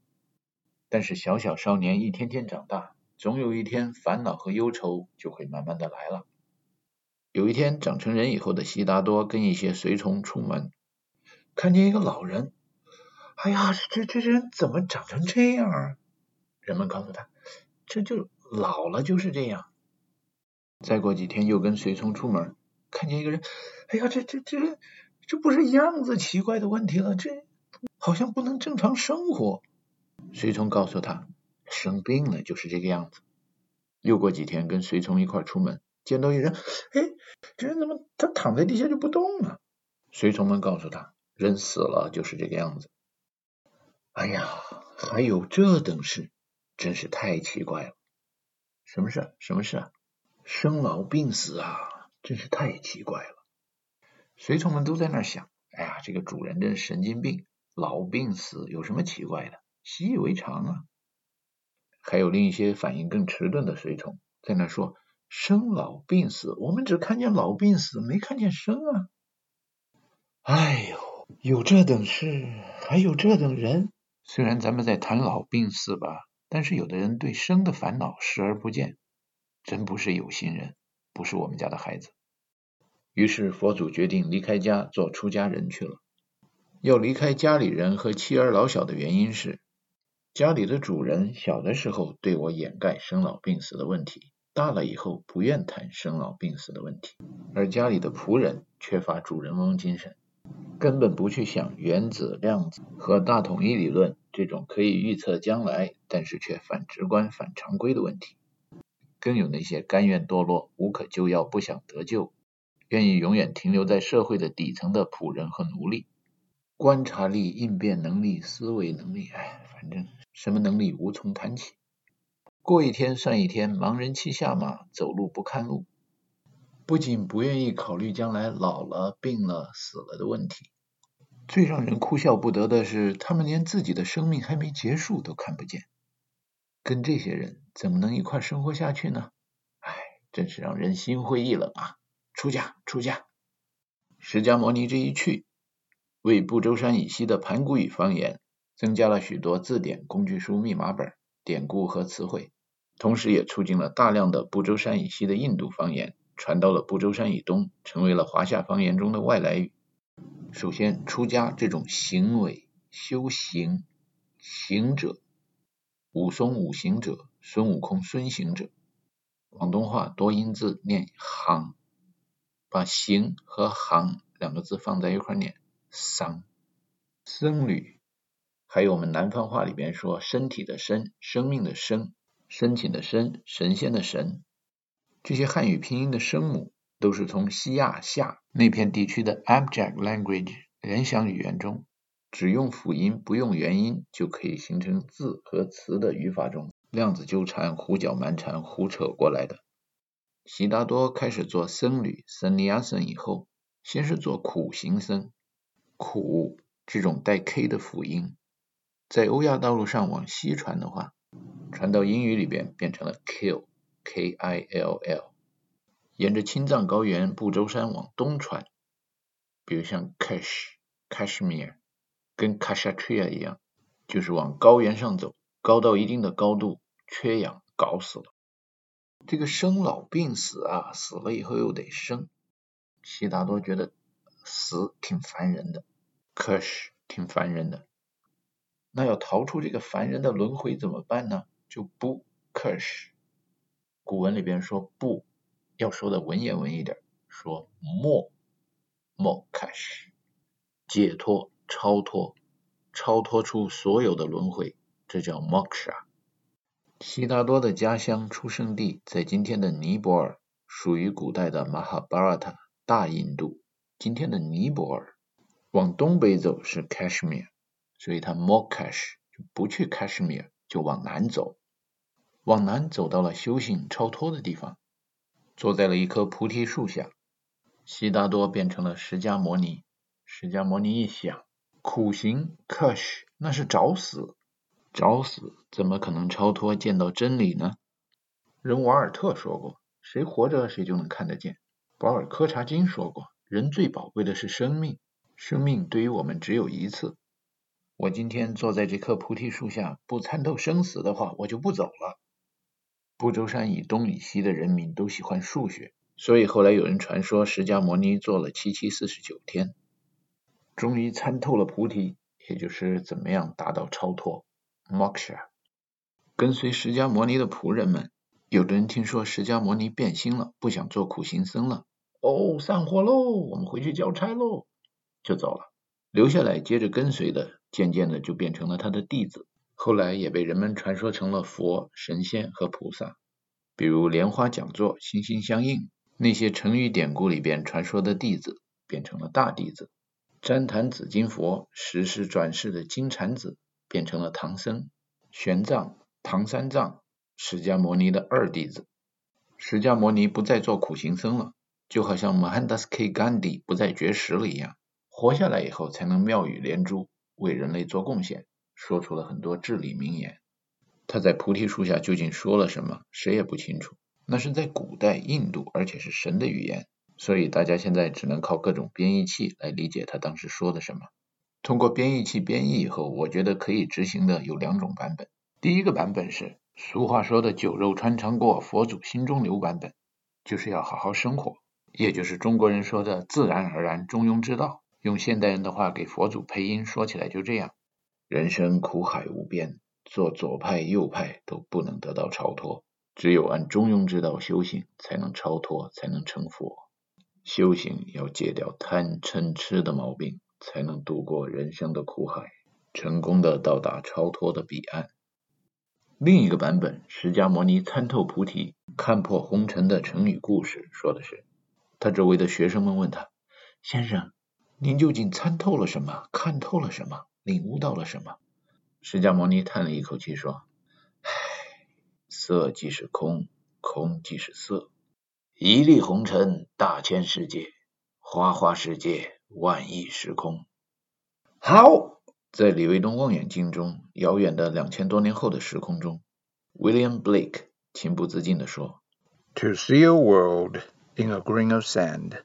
但是小小少年一天天长大，总有一天烦恼和忧愁就会慢慢的来了。有一天长成人以后的悉达多跟一些随从出门，看见一个老人，哎呀，这这这人怎么长成这样啊？人们告诉他。这就老了就是这样。再过几天又跟随从出门，看见一个人，哎呀，这这这这不是样子奇怪的问题了，这好像不能正常生活。随从告诉他，生病了就是这个样子。又过几天跟随从一块出门，见到一人，哎，这人怎么他躺在地下就不动了？随从们告诉他，人死了就是这个样子。哎呀，还有这等事！真是太奇怪了，什么事？什么事啊？生老病死啊，真是太奇怪了。随从们都在那想：哎呀，这个主人真是神经病，老病死有什么奇怪的？习以为常啊。还有另一些反应更迟钝的随从在那说：生老病死，我们只看见老病死，没看见生啊。哎呦，有这等事，还有这等人。虽然咱们在谈老病死吧。但是有的人对生的烦恼视而不见，真不是有心人，不是我们家的孩子。于是佛祖决定离开家做出家人去了。要离开家里人和妻儿老小的原因是，家里的主人小的时候对我掩盖生老病死的问题，大了以后不愿谈生老病死的问题，而家里的仆人缺乏主人翁精神。根本不去想原子、量子和大统一理论这种可以预测将来，但是却反直观、反常规的问题。更有那些甘愿堕落、无可救药、不想得救、愿意永远停留在社会的底层的仆人和奴隶。观察力、应变能力、思维能力，哎，反正什么能力无从谈起。过一天算一天，盲人骑下马，走路不看路。不仅不愿意考虑将来老了、病了、死了的问题，最让人哭笑不得的是，他们连自己的生命还没结束都看不见。跟这些人怎么能一块生活下去呢？唉，真是让人心灰意冷啊！出家，出家！释迦牟尼这一去，为不周山以西的盘古语方言增加了许多字典、工具书、密码本、典故和词汇，同时也促进了大量的不周山以西的印度方言。传到了不周山以东，成为了华夏方言中的外来语。首先，出家这种行为、修行、行者，武松五行者，孙悟空孙行者。广东话多音字念行，把行和行两个字放在一块念僧。僧侣，还有我们南方话里边说身体的身，生命的生，深情的深，神仙的神。这些汉语拼音的声母都是从西亚夏那片地区的 Abjad language 联想语言中，只用辅音不用元音就可以形成字和词的语法中，量子纠缠、胡搅蛮缠、胡扯过来的。悉达多开始做僧侣僧尼亚僧以后，先是做苦行僧，苦这种带 k 的辅音，在欧亚道路上往西传的话，传到英语里边变成了 kill。K I L L，沿着青藏高原不周山往东传，比如像 Kash、Kashmir，跟 Kashatriya 一样，就是往高原上走，高到一定的高度，缺氧搞死了。这个生老病死啊，死了以后又得生，悉达多觉得死挺烦人的，Kash 挺烦人的，那要逃出这个烦人的轮回怎么办呢？就不 Kash。古文里边说不要说的文言文一点，说莫莫开始解脱超脱超脱出所有的轮回，这叫 moksha。悉达多的家乡出生地在今天的尼泊尔，属于古代的马哈巴拉塔大印度。今天的尼泊尔往东北走是 Kashmir，所以他 mokash 就不去 Kashmir，就往南走。往南走到了修行超脱的地方，坐在了一棵菩提树下。悉达多变成了释迦摩尼，释迦牟尼一想，苦行 Kush 那是找死，找死怎么可能超脱见到真理呢？人瓦尔特说过，谁活着谁就能看得见。保尔柯察金说过，人最宝贵的是生命，生命对于我们只有一次。我今天坐在这棵菩提树下，不参透生死的话，我就不走了。不周山以东以西的人民都喜欢数学。所以后来有人传说，释迦牟尼做了七七四十九天，终于参透了菩提，也就是怎么样达到超脱 （moksha）。跟随释迦牟尼的仆人们，有的人听说释迦牟尼变心了，不想做苦行僧了，哦，散伙喽，我们回去交差喽，就走了。留下来接着跟随的，渐渐的就变成了他的弟子，后来也被人们传说成了佛、神仙和菩萨，比如莲花讲座，心心相印。那些成语典故里边传说的弟子变成了大弟子，旃檀紫金佛时时转世的金蝉子变成了唐僧，玄奘、唐三藏，释迦牟尼的二弟子。释迦牟尼不再做苦行僧了，就好像 Mohandas K. 甘地不再绝食了一样，活下来以后才能妙语连珠，为人类做贡献，说出了很多至理名言。他在菩提树下究竟说了什么，谁也不清楚。那是在古代印度，而且是神的语言，所以大家现在只能靠各种编译器来理解他当时说的什么。通过编译器编译以后，我觉得可以执行的有两种版本。第一个版本是俗话说的“酒肉穿肠过，佛祖心中留”版本，就是要好好生活，也就是中国人说的“自然而然中庸之道”。用现代人的话给佛祖配音，说起来就这样：人生苦海无边，做左派右派都不能得到超脱。只有按中庸之道修行，才能超脱，才能成佛。修行要戒掉贪嗔痴的毛病，才能度过人生的苦海，成功的到达超脱的彼岸。另一个版本，释迦牟尼参透菩提、看破红尘的成语故事，说的是他周围的学生们问他：“先生，您究竟参透了什么？看透了什么？领悟到了什么？”释迦牟尼叹了一口气说。唉色即是空，空即是色。一粒红尘，大千世界，花花世界，万亿时空。好，在李卫东望远镜中，遥远的两千多年后的时空中，William Blake 情不自禁地说：“To see a world in a grain of sand,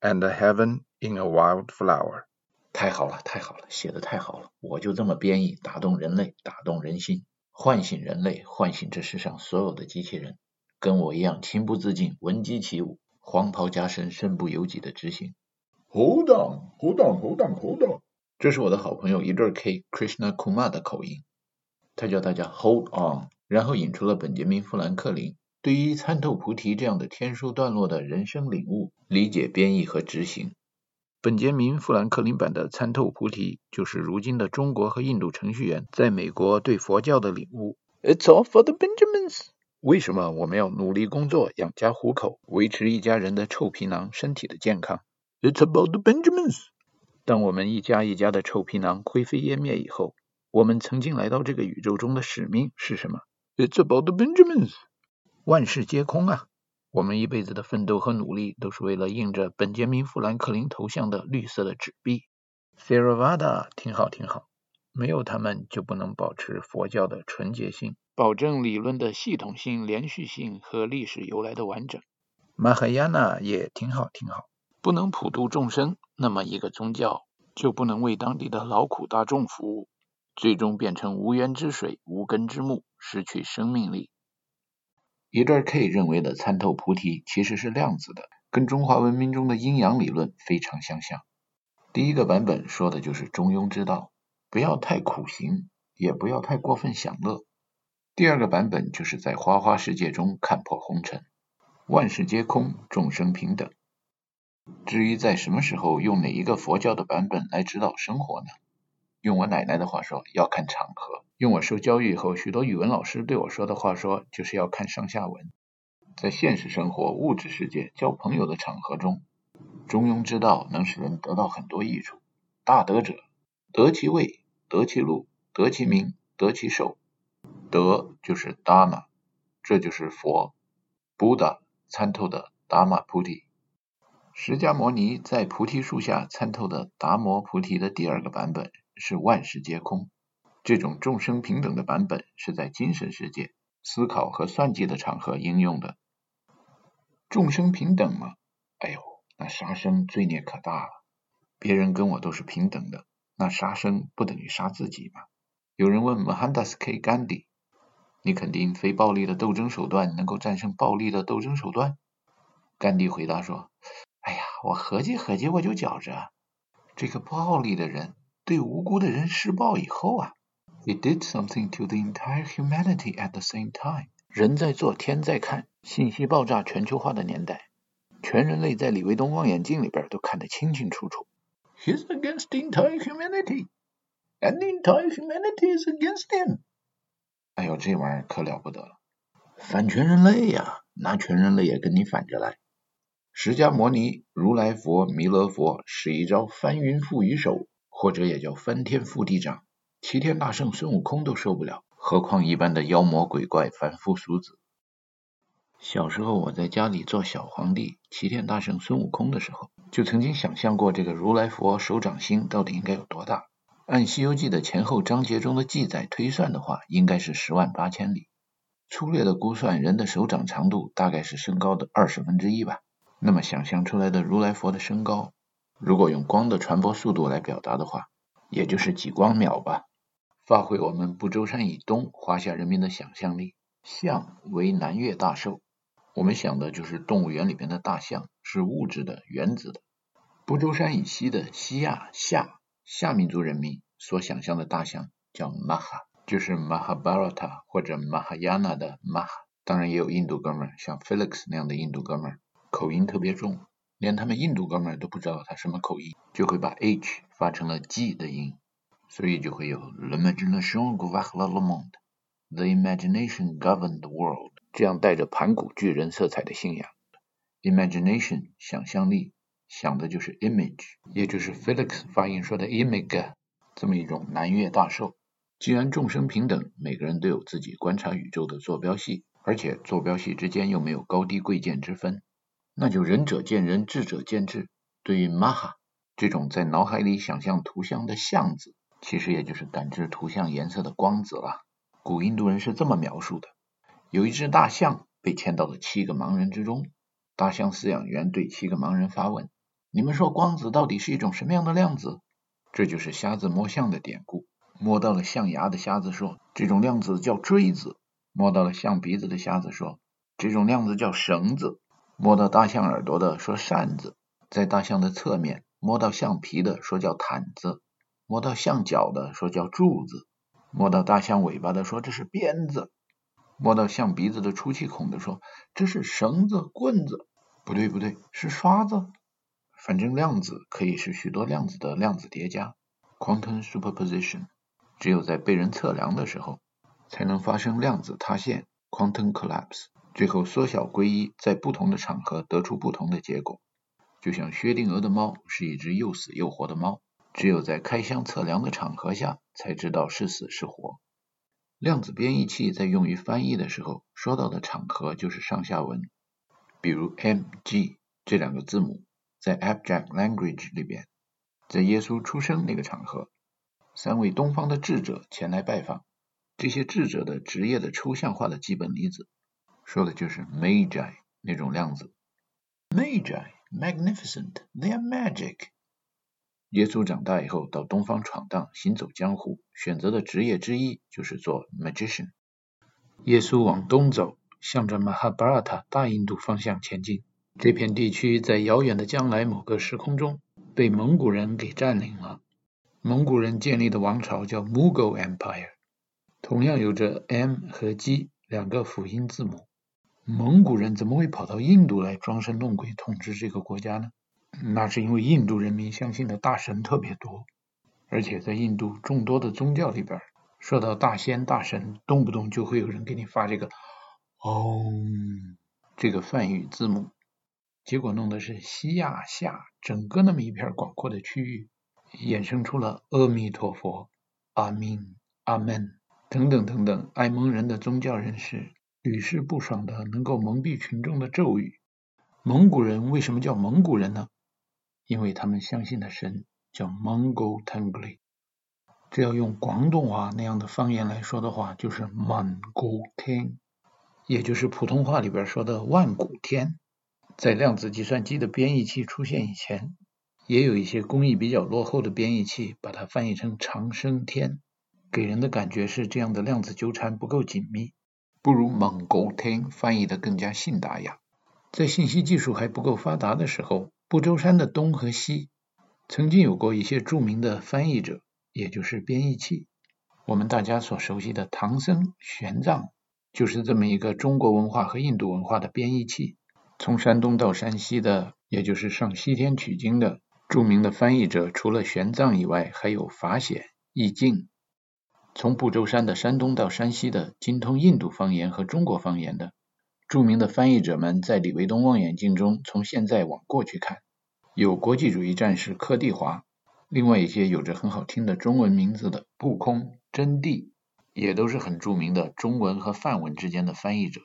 and a heaven in a wild flower。”太好了，太好了，写的太好了！我就这么编译，打动人类，打动人心。唤醒人类，唤醒这世上所有的机器人，跟我一样情不自禁，闻鸡起舞，黄袍加身，身不由己的执行。Hold on, hold on, hold on, hold on。这是我的好朋友一对 K Krishna Kumar 的口音，他叫大家 Hold on，然后引出了本杰明富兰克林对于参透菩提这样的天书段落的人生领悟、理解、编译和执行。本杰明·富兰克林版的参透菩提，就是如今的中国和印度程序员在美国对佛教的领悟。It's all for the Benjamins。为什么我们要努力工作养家糊口，维持一家人的臭皮囊身体的健康？It's about the Benjamins。当我们一家一家的臭皮囊灰飞烟灭以后，我们曾经来到这个宇宙中的使命是什么？It's about the Benjamins。万事皆空啊！我们一辈子的奋斗和努力，都是为了印着本杰明·富兰克林头像的绿色的纸币。Theravada 挺好挺好，没有他们就不能保持佛教的纯洁性，保证理论的系统性、连续性和历史由来的完整。Mahayana 也挺好挺好，不能普度众生，那么一个宗教就不能为当地的劳苦大众服务，最终变成无源之水、无根之木，失去生命力。一对 K 认为的参透菩提其实是量子的，跟中华文明中的阴阳理论非常相像。第一个版本说的就是中庸之道，不要太苦行，也不要太过分享乐。第二个版本就是在花花世界中看破红尘，万事皆空，众生平等。至于在什么时候用哪一个佛教的版本来指导生活呢？用我奶奶的话说，要看场合。用我受教育以后，许多语文老师对我说的话说，就是要看上下文。在现实生活、物质世界、交朋友的场合中，中庸之道能使人得到很多益处。大德者，得其位，得其禄，得其名，得其寿。德就是 Dharma，这就是佛，Buddha 参透的 Dharma 菩提。释迦牟尼在菩提树下参透的达摩菩提的第二个版本是万事皆空。这种众生平等的版本是在精神世界思考和算计的场合应用的。众生平等吗？哎呦，那杀生罪孽可大了。别人跟我都是平等的，那杀生不等于杀自己吗？有人问 Mohandas K. 甘地你肯定非暴力的斗争手段能够战胜暴力的斗争手段？”甘地回答说。哎呀，我合计合计，我就觉着，这个暴力的人对无辜的人施暴以后啊，it did something to the entire humanity at the same time。人在做，天在看，信息爆炸、全球化的年代，全人类在李维东望远镜里边都看得清清楚楚。He's against the entire humanity, and the entire humanity is against him。哎呦，这玩意儿可了不得了，反全人类呀，那全人类也跟你反着来。释迦牟尼、如来佛、弥勒佛使一招翻云覆雨手，或者也叫翻天覆地掌，齐天大圣孙悟空都受不了，何况一般的妖魔鬼怪、凡夫俗子。小时候我在家里做小皇帝，齐天大圣孙悟空的时候，就曾经想象过这个如来佛手掌心到底应该有多大。按《西游记》的前后章节中的记载推算的话，应该是十万八千里。粗略的估算，人的手掌长度大概是身高的二十分之一吧。那么想象出来的如来佛的身高，如果用光的传播速度来表达的话，也就是几光秒吧。发挥我们不周山以东华夏人民的想象力，象为南岳大兽，我们想的就是动物园里边的大象，是物质的、原子的。不周山以西的西亚夏夏民族人民所想象的大象叫 Maha，就是 Mahabharata 或者 Mahayana 的 Maha。当然也有印度哥们儿，像 Felix 那样的印度哥们儿。口音特别重，连他们印度哥们儿都不知道他什么口音，就会把 h 发成了 g 的音，所以就会有 l'imagination g o v e r n e le monde，the imagination govern the world，这样带着盘古巨人色彩的信仰。imagination 想象力，想的就是 image，也就是 Felix 发音说的 image，这么一种南岳大兽。既然众生平等，每个人都有自己观察宇宙的坐标系，而且坐标系之间又没有高低贵贱之分。那就仁者见仁，智者见智。对于 Maha 这种在脑海里想象图像的像子，其实也就是感知图像颜色的光子了。古印度人是这么描述的：有一只大象被牵到了七个盲人之中，大象饲养员对七个盲人发问：“你们说光子到底是一种什么样的量子？”这就是瞎子摸象的典故。摸到了象牙的瞎子说：“这种量子叫锥子。”摸到了象鼻子的瞎子说：“这种量子叫绳子。”摸到大象耳朵的说扇子，在大象的侧面摸到象皮的说叫毯子，摸到象脚的说叫柱子，摸到大象尾巴的说这是鞭子，摸到象鼻子的出气孔的说这是绳子棍子，不对不对是刷子，反正量子可以是许多量子的量子叠加 （quantum superposition），只有在被人测量的时候才能发生量子塌陷 （quantum collapse）。最后缩小归一，在不同的场合得出不同的结果。就像薛定谔的猫是一只又死又活的猫，只有在开箱测量的场合下才知道是死是活。量子编译器在用于翻译的时候，说到的场合就是上下文，比如 M、G 这两个字母，在 Abstract Language 里边，在耶稣出生那个场合，三位东方的智者前来拜访，这些智者的职业的抽象化的基本粒子。说的就是 Magi 那种量子，Magi，magnificent，they are magic。耶稣长大以后到东方闯荡，行走江湖，选择的职业之一就是做 magician。耶稣往东走，向着 Mahabharata 大印度方向前进。这片地区在遥远的将来某个时空中被蒙古人给占领了。蒙古人建立的王朝叫 Mughal Empire，同样有着 M 和 G 两个辅音字母。蒙古人怎么会跑到印度来装神弄鬼统治这个国家呢？那是因为印度人民相信的大神特别多，而且在印度众多的宗教里边，说到大仙大神，动不动就会有人给你发这个“哦”这个梵语字母，结果弄的是西亚下整个那么一片广阔的区域，衍生出了阿弥陀佛、阿弥、阿门等等等等爱蒙人的宗教人士。屡试不爽的能够蒙蔽群众的咒语，蒙古人为什么叫蒙古人呢？因为他们相信的神叫 Mongol Tengri。这要用广东话那样的方言来说的话，就是满古天，也就是普通话里边说的万古天。在量子计算机的编译器出现以前，也有一些工艺比较落后的编译器把它翻译成长生天，给人的感觉是这样的量子纠缠不够紧密，不如蒙古天翻译的更加信达雅。在信息技术还不够发达的时候，不周山的东和西曾经有过一些著名的翻译者，也就是编译器。我们大家所熟悉的唐僧、玄奘，就是这么一个中国文化和印度文化的编译器。从山东到山西的，也就是上西天取经的著名的翻译者，除了玄奘以外，还有法显、易经。从不周山的山东到山西的，精通印度方言和中国方言的。著名的翻译者们在李维东望远镜中从现在往过去看，有国际主义战士柯蒂华，另外一些有着很好听的中文名字的布空、真谛，也都是很著名的中文和梵文之间的翻译者。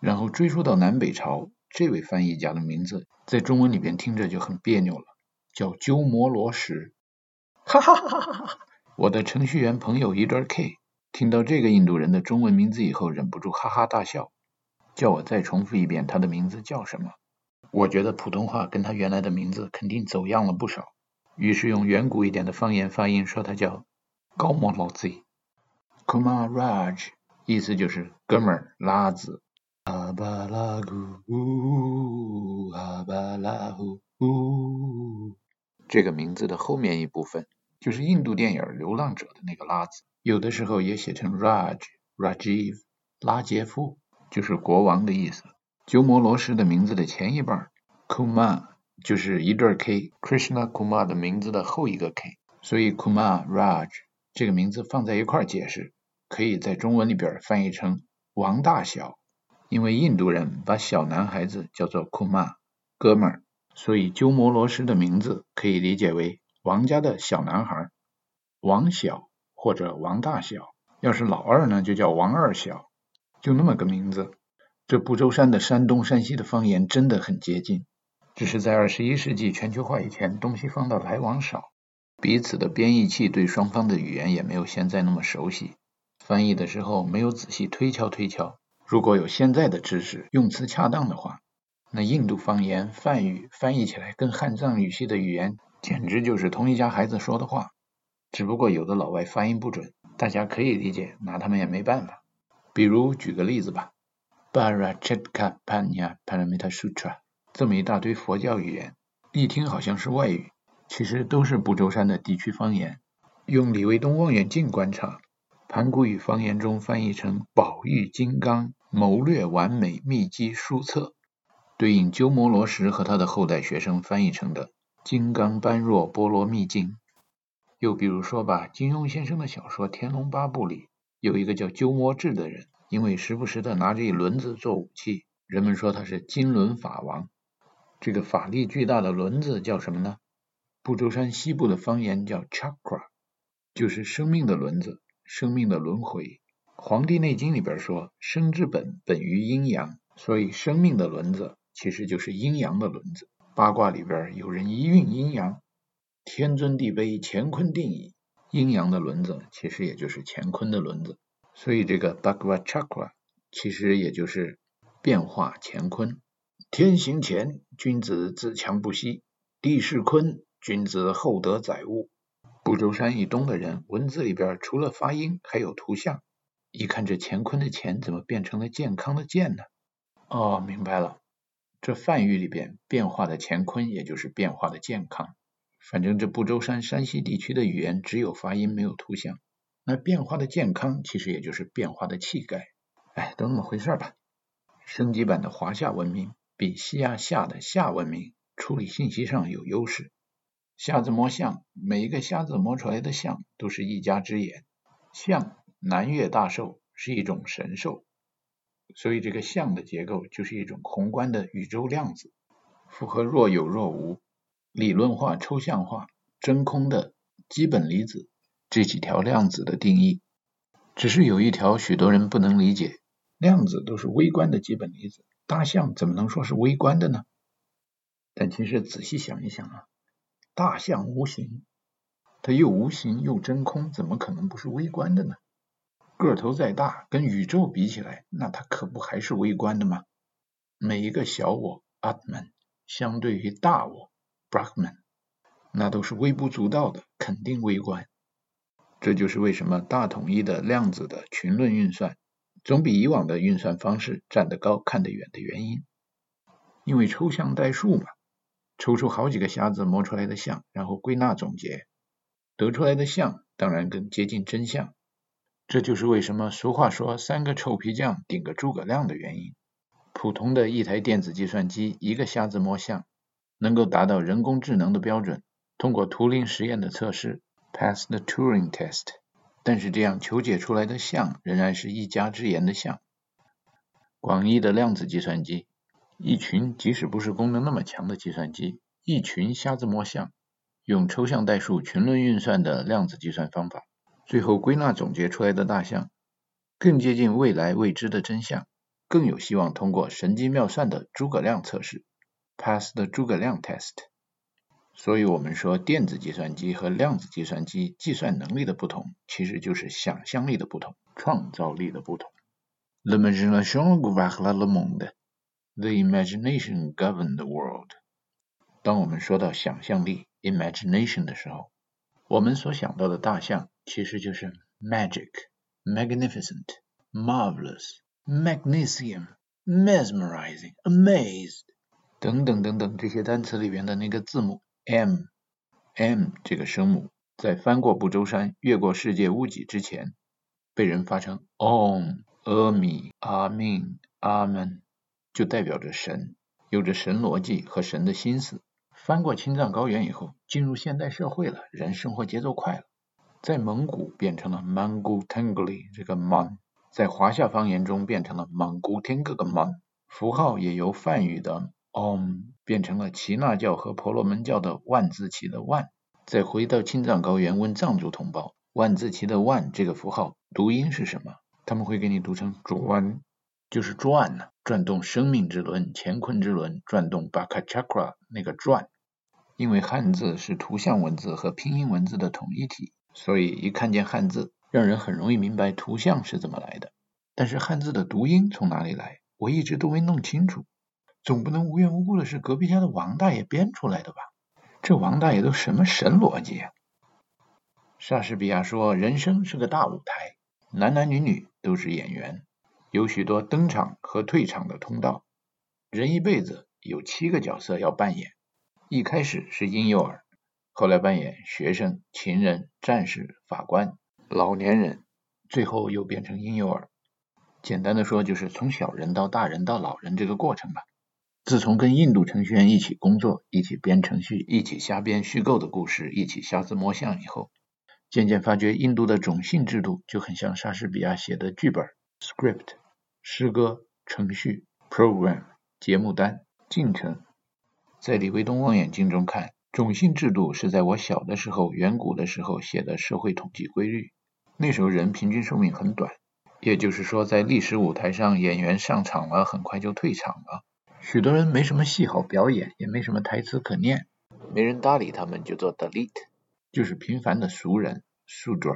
然后追溯到南北朝，这位翻译家的名字在中文里边听着就很别扭了，叫鸠摩罗什。哈哈哈哈哈！我的程序员朋友一段 K 听到这个印度人的中文名字以后，忍不住哈哈大笑。叫我再重复一遍他的名字叫什么？我觉得普通话跟他原来的名字肯定走样了不少，于是用远古一点的方言发音说他叫高莫老子，Kumar Raj，意思就是哥们儿拉子。阿巴拉古阿巴拉呼，这个名字的后面一部分就是印度电影《流浪者》的那个拉子，有的时候也写成 Raj Rajiv 拉杰夫。就是国王的意思。鸠摩罗什的名字的前一半 Kumar 就是一对 K，Krishna Kumar 的名字的后一个 K，所以 Kumar Raj 这个名字放在一块解释，可以在中文里边翻译成王大小。因为印度人把小男孩子叫做 Kumar 哥们儿，所以鸠摩罗什的名字可以理解为王家的小男孩，王小或者王大小。要是老二呢，就叫王二小。就那么个名字，这不周山的山东、山西的方言真的很接近，只是在二十一世纪全球化以前，东西方的来往少，彼此的编译器对双方的语言也没有现在那么熟悉，翻译的时候没有仔细推敲推敲。如果有现在的知识，用词恰当的话，那印度方言梵语翻译起来跟汉藏语系的语言简直就是同一家孩子说的话，只不过有的老外发音不准，大家可以理解，拿他们也没办法。比如举个例子吧，Barachatka-panya-paramita Sutra，这么一大堆佛教语言，一听好像是外语，其实都是不周山的地区方言。用李卫东望远镜观察，盘古语方言中翻译成“宝玉金刚，谋略完美，秘籍书册”，对应鸠摩罗什和他的后代学生翻译成的“金刚般若波罗蜜经”。又比如说吧，金庸先生的小说《天龙八部》里。有一个叫鸠摩智的人，因为时不时的拿着一轮子做武器，人们说他是金轮法王。这个法力巨大的轮子叫什么呢？不周山西部的方言叫 chakra，就是生命的轮子，生命的轮回。《黄帝内经》里边说，生之本本于阴阳，所以生命的轮子其实就是阴阳的轮子。八卦里边有人一运阴阳，天尊地卑，乾坤定矣。阴阳的轮子其实也就是乾坤的轮子，所以这个 Bhagva Chakra 其实也就是变化乾坤。天行乾，君子自强不息；地势坤，君子厚德载物。不周山以东的人，文字里边除了发音，还有图像。一看这乾坤的乾怎么变成了健康的健呢？哦，明白了，这梵语里边变化的乾坤，也就是变化的健康。反正这不周山山西地区的语言只有发音没有图像，那变化的健康其实也就是变化的气概，哎，都那么回事吧。升级版的华夏文明比西亚夏的夏文明处理信息上有优势。瞎子摸象，每一个瞎子摸出来的象都是一家之言。象南岳大寿是一种神兽，所以这个象的结构就是一种宏观的宇宙量子，符合若有若无。理论化、抽象化、真空的基本粒子这几条量子的定义，只是有一条许多人不能理解：量子都是微观的基本粒子，大象怎么能说是微观的呢？但其实仔细想一想啊，大象无形，它又无形又真空，怎么可能不是微观的呢？个头再大，跟宇宙比起来，那它可不还是微观的吗？每一个小我 atom 相对于大我 Brahman，那都是微不足道的，肯定微观。这就是为什么大统一的量子的群论运算，总比以往的运算方式站得高、看得远的原因。因为抽象代数嘛。抽出好几个匣子摸出来的象，然后归纳总结，得出来的象当然更接近真相。这就是为什么俗话说“三个臭皮匠顶个诸葛亮”的原因。普通的一台电子计算机，一个瞎子摸象，能够达到人工智能的标准，通过图灵实验的测试，pass the Turing test。但是这样求解出来的象，仍然是一家之言的象。广义的量子计算机。一群即使不是功能那么强的计算机，一群瞎子摸象，用抽象代数群论运算的量子计算方法，最后归纳总结出来的大象，更接近未来未知的真相，更有希望通过神机妙算的诸葛亮测试，pass the 诸葛亮 test。所以，我们说电子计算机和量子计算机计算能力的不同，其实就是想象力的不同，创造力的不同。The imagination governed the world。当我们说到想象力 （imagination） 的时候，我们所想到的大象其实就是 magic、magnificent、marvelous、magnesium、mesmerizing、amazed 等等等等这些单词里边的那个字母 m。m 这个声母在翻过不周山、越过世界屋脊之前，被人发成 om、阿弥、阿明、阿门。就代表着神，有着神逻辑和神的心思。翻过青藏高原以后，进入现代社会了，人生活节奏快了，在蒙古变成了 Mangu Tengli 这个 Man，在华夏方言中变成了 Mangu t e n g 个 Man，符号也由梵语的 Om 变成了耆那教和婆罗门教的万字旗的万。再回到青藏高原问藏族同胞，万字旗的万这个符号读音是什么？他们会给你读成转。就是转呢，转动生命之轮、乾坤之轮，转动 Baka Chakra 那个转。因为汉字是图像文字和拼音文字的统一体，所以一看见汉字，让人很容易明白图像是怎么来的。但是汉字的读音从哪里来，我一直都没弄清楚。总不能无缘无故的是隔壁家的王大爷编出来的吧？这王大爷都什么神逻辑啊？莎士比亚说，人生是个大舞台，男男女女都是演员。有许多登场和退场的通道，人一辈子有七个角色要扮演。一开始是婴幼儿，后来扮演学生、情人、战士、法官、老年人，最后又变成婴幼儿。简单的说，就是从小人到大人到老人这个过程吧。自从跟印度程序员一起工作，一起编程序，一起瞎编虚构的故事，一起瞎子摸象以后，渐渐发觉印度的种姓制度就很像莎士比亚写的剧本。Script，诗歌程序，program，节目单，进程。在李维东望远镜中看，种姓制度是在我小的时候，远古的时候写的社会统计规律。那时候人平均寿命很短，也就是说，在历史舞台上，演员上场了，很快就退场了。许多人没什么戏好表演，也没什么台词可念，没人搭理他们，就做 delete，就是平凡的俗人庶族。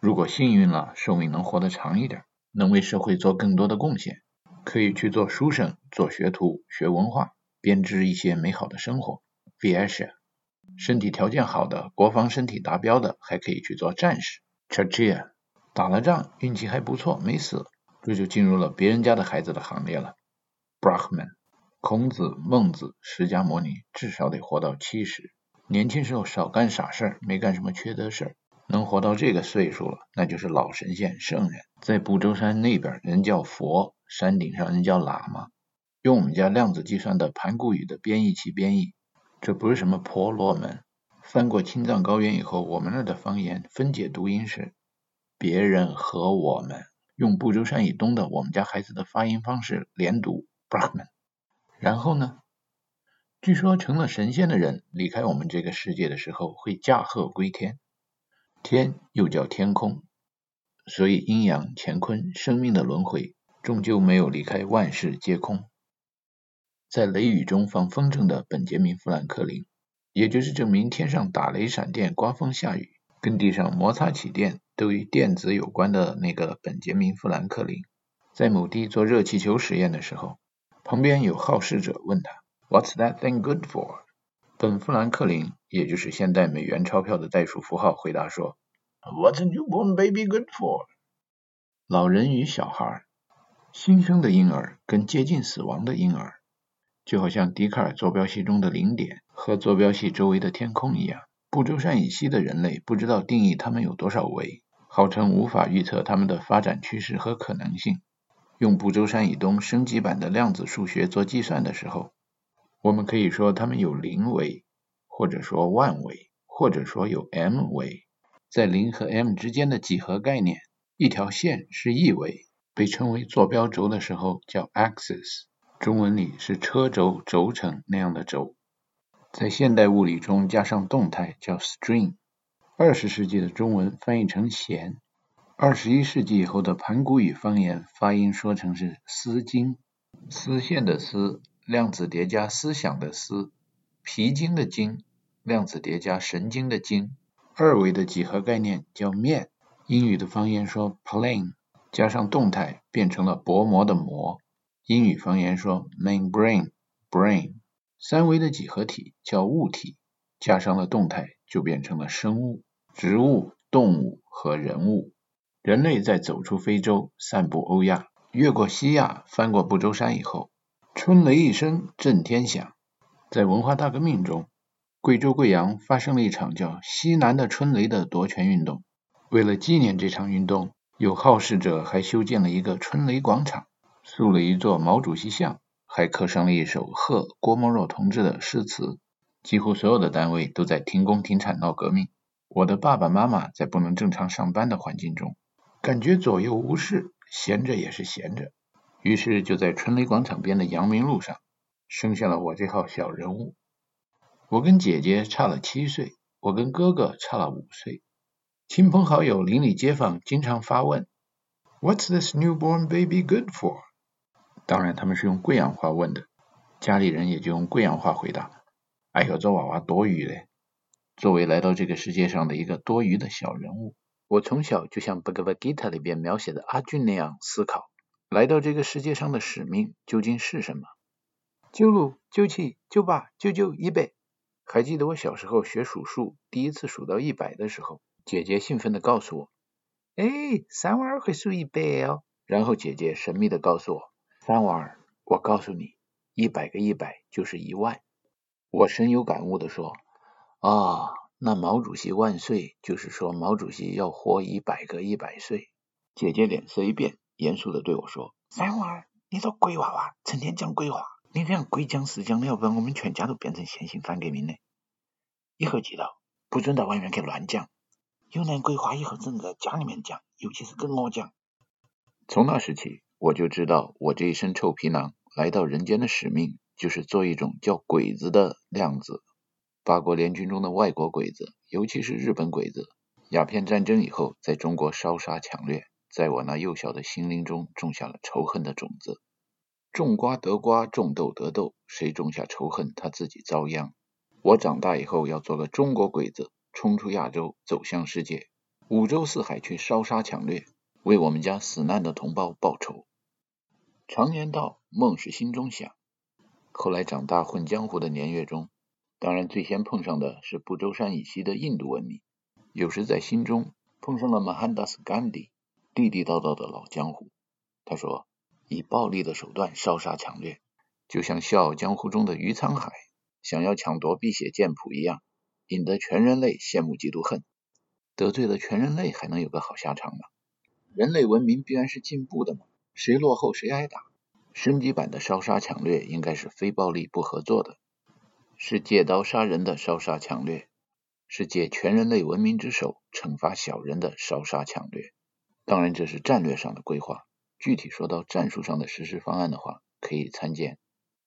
如果幸运了，寿命能活得长一点。能为社会做更多的贡献，可以去做书生、做学徒、学文化，编织一些美好的生活。Vishya，身体条件好的、国防身体达标的，还可以去做战士。Chachia，打了仗运气还不错，没死，这就进入了别人家的孩子的行列了。Brahman，孔子、孟子、释迦牟尼至少得活到七十，年轻时候少干傻事儿，没干什么缺德事儿。能活到这个岁数了，那就是老神仙、圣人。在不周山那边，人叫佛；山顶上人叫喇嘛。用我们家量子计算的盘古语的编译器编译，这不是什么婆罗门。翻过青藏高原以后，我们那儿的方言分解读音是别人和我们。用不周山以东的我们家孩子的发音方式连读 Brahman。然后呢？据说成了神仙的人离开我们这个世界的时候，会驾鹤归天。天又叫天空，所以阴阳、乾坤、生命的轮回，终究没有离开万事皆空。在雷雨中放风筝的本杰明·富兰克林，也就是证明天上打雷闪电、刮风下雨，跟地上摩擦起电都与电子有关的那个本杰明·富兰克林，在某地做热气球实验的时候，旁边有好事者问他：“What's that thing good for？” 本·富兰克林，也就是现代美元钞票的代数符号，回答说：“What's a newborn baby good for？” 老人与小孩，新生的婴儿跟接近死亡的婴儿，就好像笛卡尔坐标系中的零点和坐标系周围的天空一样。不周山以西的人类不知道定义它们有多少维，号称无法预测它们的发展趋势和可能性。用不周山以东升级版的量子数学做计算的时候，我们可以说它们有零维，或者说万维，或者说有 m 维。在零和 m 之间的几何概念。一条线是一维，被称为坐标轴的时候叫 axis，中文里是车轴、轴承那样的轴。在现代物理中加上动态叫 string。二十世纪的中文翻译成弦，二十一世纪以后的盘古语方言发音说成是丝巾。丝线的丝，量子叠加思想的思，皮筋的筋，量子叠加神经的经。二维的几何概念叫面。英语的方言说 plane 加上动态变成了薄膜的膜。英语方言说 membrane brain。三维的几何体叫物体，加上了动态就变成了生物、植物、动物和人物。人类在走出非洲、散布欧亚、越过西亚、翻过不周山以后，春雷一声震天响。在文化大革命中，贵州贵阳发生了一场叫西南的春雷的夺权运动。为了纪念这场运动，有好事者还修建了一个春雷广场，塑了一座毛主席像，还刻上了一首贺郭沫若同志的诗词。几乎所有的单位都在停工停产闹革命。我的爸爸妈妈在不能正常上班的环境中，感觉左右无事，闲着也是闲着，于是就在春雷广场边的阳明路上生下了我这号小人物。我跟姐姐差了七岁，我跟哥哥差了五岁。亲朋好友、邻里街坊经常发问：“What's this newborn baby good for？” 当然，他们是用贵阳话问的，家里人也就用贵阳话回答：“哎呦，这娃娃多余嘞！”作为来到这个世界上的一个多余的小人物，我从小就像《Bhagavad Gita》里边描写的阿俊那样思考：来到这个世界上的使命究竟是什么？九六、九七、九八、九九、一百。还记得我小时候学数数，第一次数到一百的时候。姐姐兴奋地告诉我：“哎，三娃儿会数一百哦。”然后姐姐神秘地告诉我：“三娃儿，我告诉你，一百个一百就是一万。”我深有感悟地说：“啊，那毛主席万岁，就是说毛主席要活一百个一百岁。”姐姐脸色一变，严肃地对我说：“三娃儿，你这鬼娃娃，成天讲鬼话，你这样鬼讲实讲的，要把我们全家都变成现行反革命的。以后记得，不准到外面去乱讲。”有那鬼话以后，只能在家里面讲，尤其是跟我讲。从那时起，我就知道我这一身臭皮囊来到人间的使命，就是做一种叫鬼子的量子。八国联军中的外国鬼子，尤其是日本鬼子，鸦片战争以后在中国烧杀抢掠，在我那幼小的心灵中种下了仇恨的种子。种瓜得瓜，种豆得豆，谁种下仇恨，他自己遭殃。我长大以后要做个中国鬼子。冲出亚洲，走向世界，五洲四海去烧杀抢掠，为我们家死难的同胞报仇。常言道，梦是心中想。后来长大混江湖的年月中，当然最先碰上的是不周山以西的印度文明。有时在心中碰上了马汉达斯甘地，地地道道的老江湖。他说，以暴力的手段烧杀抢掠，就像笑傲江湖中的于沧海想要抢夺辟邪剑谱一样。引得全人类羡慕嫉妒恨，得罪了全人类还能有个好下场吗？人类文明必然是进步的嘛，谁落后谁挨打。升级版的烧杀抢掠应该是非暴力不合作的，是借刀杀人的烧杀抢掠，是借全人类文明之手惩罚小人的烧杀抢掠。当然这是战略上的规划，具体说到战术上的实施方案的话，可以参见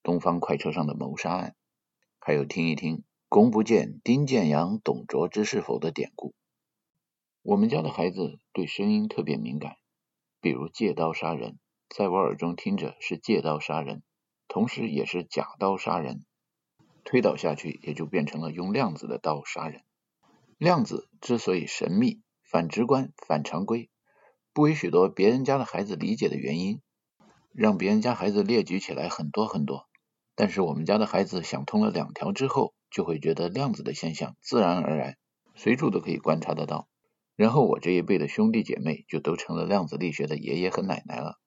东方快车上的谋杀案，还有听一听。公不见丁建阳董卓之是否的典故。我们家的孩子对声音特别敏感，比如借刀杀人，在我耳中听着是借刀杀人，同时也是假刀杀人。推导下去，也就变成了用量子的刀杀人。量子之所以神秘、反直观、反常规，不为许多别人家的孩子理解的原因，让别人家孩子列举起来很多很多。但是我们家的孩子想通了两条之后，就会觉得量子的现象自然而然，随处都可以观察得到。然后我这一辈的兄弟姐妹就都成了量子力学的爷爷和奶奶了。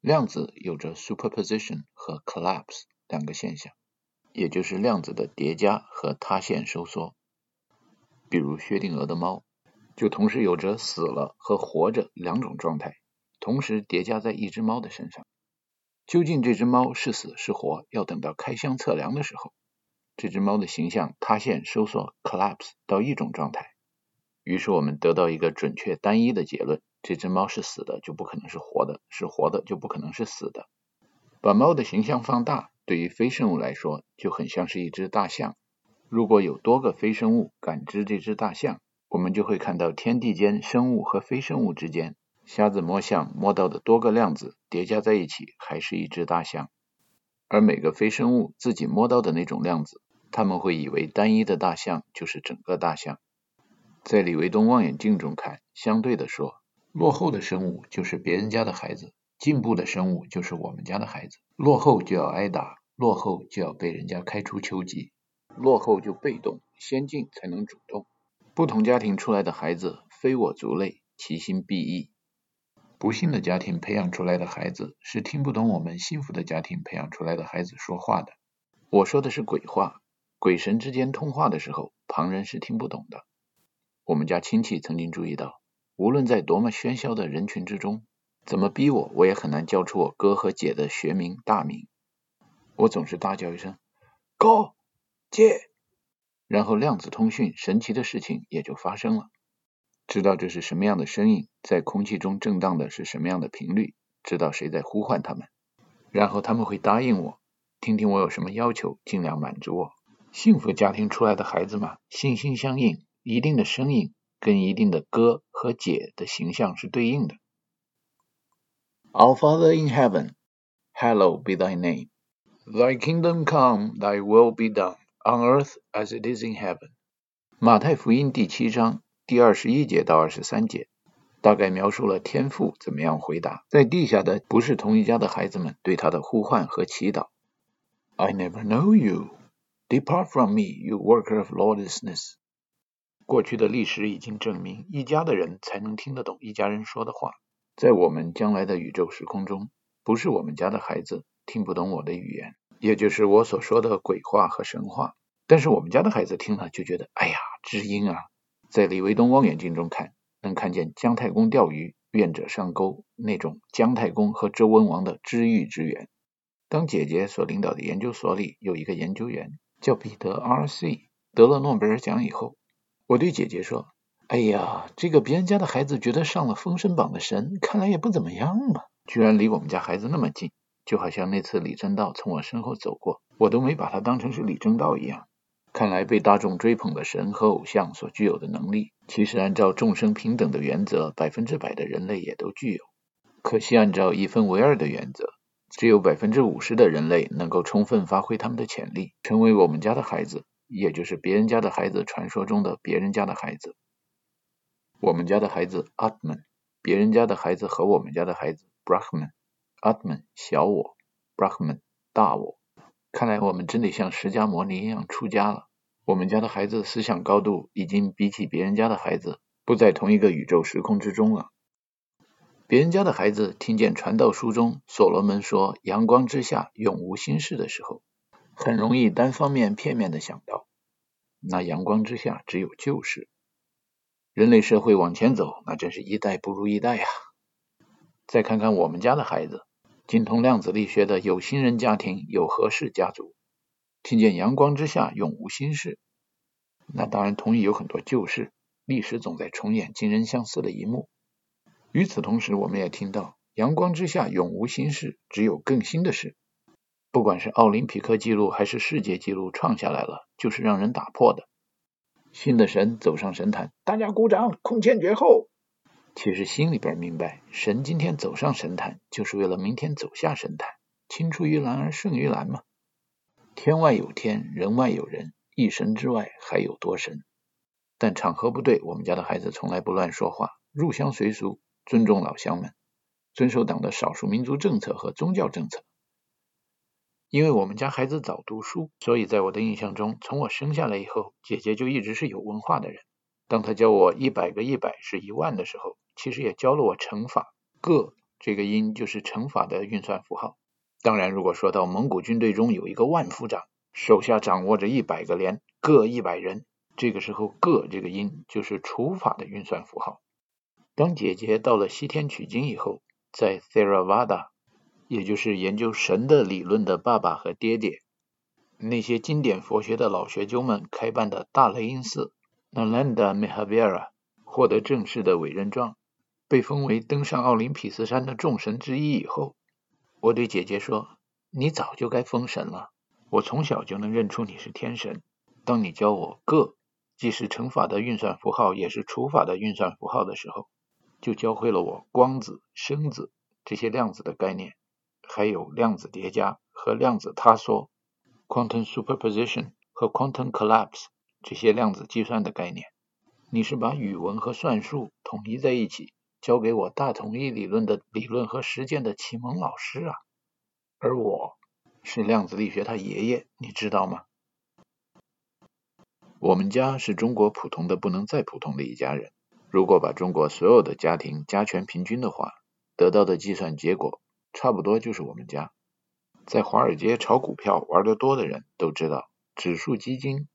量子有着 superposition 和 collapse 两个现象。也就是量子的叠加和塌陷收缩，比如薛定谔的猫，就同时有着死了和活着两种状态，同时叠加在一只猫的身上。究竟这只猫是死是活，要等到开箱测量的时候，这只猫的形象塌陷收缩 collapse 到一种状态，于是我们得到一个准确单一的结论：这只猫是死的，就不可能是活的；是活的，就不可能是死的。把猫的形象放大。对于非生物来说，就很像是一只大象。如果有多个非生物感知这只大象，我们就会看到天地间生物和非生物之间，瞎子摸象摸到的多个量子叠加在一起，还是一只大象。而每个非生物自己摸到的那种量子，他们会以为单一的大象就是整个大象。在李维东望远镜中看，相对的说，落后的生物就是别人家的孩子。进步的生物就是我们家的孩子，落后就要挨打，落后就要被人家开除球籍，落后就被动，先进才能主动。不同家庭出来的孩子，非我族类，其心必异。不幸的家庭培养出来的孩子，是听不懂我们幸福的家庭培养出来的孩子说话的。我说的是鬼话，鬼神之间通话的时候，旁人是听不懂的。我们家亲戚曾经注意到，无论在多么喧嚣的人群之中。怎么逼我，我也很难叫出我哥和姐的学名大名。我总是大叫一声“哥姐”，然后量子通讯神奇的事情也就发生了。知道这是什么样的声音，在空气中震荡的是什么样的频率，知道谁在呼唤他们，然后他们会答应我，听听我有什么要求，尽量满足我。幸福家庭出来的孩子嘛，心心相印，一定的声音跟一定的哥和姐的形象是对应的。Our Father in heaven, hallowed be thy name. Thy kingdom come, thy will be done, on earth as it is in heaven. 马太福音第七章第二十一节到二十三节，大概描述了天父怎么样回答在地下的不是同一家的孩子们对他的呼唤和祈祷。I never know you. Depart from me, you worker of lawlessness. 过去的历史已经证明，一家的人才能听得懂一家人说的话。在我们将来的宇宙时空中，不是我们家的孩子听不懂我的语言，也就是我所说的鬼话和神话。但是我们家的孩子听了就觉得，哎呀，知音啊！在李维东望远镜中看，能看见姜太公钓鱼，愿者上钩那种姜太公和周文王的知遇之缘。当姐姐所领导的研究所里有一个研究员叫彼得 R.C. 得了诺贝尔奖以后，我对姐姐说。哎呀，这个别人家的孩子觉得上了《封神榜》的神，看来也不怎么样嘛。居然离我们家孩子那么近，就好像那次李政道从我身后走过，我都没把他当成是李政道一样。看来被大众追捧的神和偶像所具有的能力，其实按照众生平等的原则，百分之百的人类也都具有。可惜按照一分为二的原则，只有百分之五十的人类能够充分发挥他们的潜力，成为我们家的孩子，也就是别人家的孩子传说中的别人家的孩子。我们家的孩子 Atman，别人家的孩子和我们家的孩子 Brahman，Atman 小我，Brahman 大我。看来我们真得像释迦摩尼一样出家了。我们家的孩子思想高度已经比起别人家的孩子不在同一个宇宙时空之中了。别人家的孩子听见传道书中所罗门说“阳光之下永无心事”的时候，很容易单方面片面的想到，那阳光之下只有旧事。人类社会往前走，那真是一代不如一代呀！再看看我们家的孩子，精通量子力学的有心人家庭有何氏家族，听见阳光之下永无心事，那当然同意有很多旧事，历史总在重演惊人相似的一幕。与此同时，我们也听到阳光之下永无心事，只有更新的事。不管是奥林匹克纪录还是世界纪录创下来了，就是让人打破的。新的神走上神坛，大家鼓掌，空前绝后。其实心里边明白，神今天走上神坛，就是为了明天走下神坛。青出于蓝而胜于蓝嘛。天外有天，人外有人，一神之外还有多神。但场合不对，我们家的孩子从来不乱说话，入乡随俗，尊重老乡们，遵守党的少数民族政策和宗教政策。因为我们家孩子早读书，所以在我的印象中，从我生下来以后，姐姐就一直是有文化的人。当她教我一百个一百是一万的时候，其实也教了我乘法，个这个音就是乘法的运算符号。当然，如果说到蒙古军队中有一个万夫长，手下掌握着一百个连，各一百人，这个时候个这个音就是除法的运算符号。当姐姐到了西天取经以后，在 Theravada，也就是研究神的理论的爸爸和爹爹，那些经典佛学的老学究们开办的大雷音寺 Nalanda Mahavira，获得正式的委任状，被封为登上奥林匹斯山的众神之一以后。我对姐姐说：“你早就该封神了，我从小就能认出你是天神。当你教我个，既是乘法的运算符号，也是除法的运算符号的时候，就教会了我光子、声子这些量子的概念，还有量子叠加和量子塌缩 （quantum superposition） 和 quantum collapse 这些量子计算的概念。你是把语文和算术统一在一起。”教给我大统一理论的理论和实践的启蒙老师啊，而我是量子力学他爷爷，你知道吗？我们家是中国普通的不能再普通的一家人。如果把中国所有的家庭加权平均的话，得到的计算结果差不多就是我们家。在华尔街炒股票玩得多的人都知道，指数基金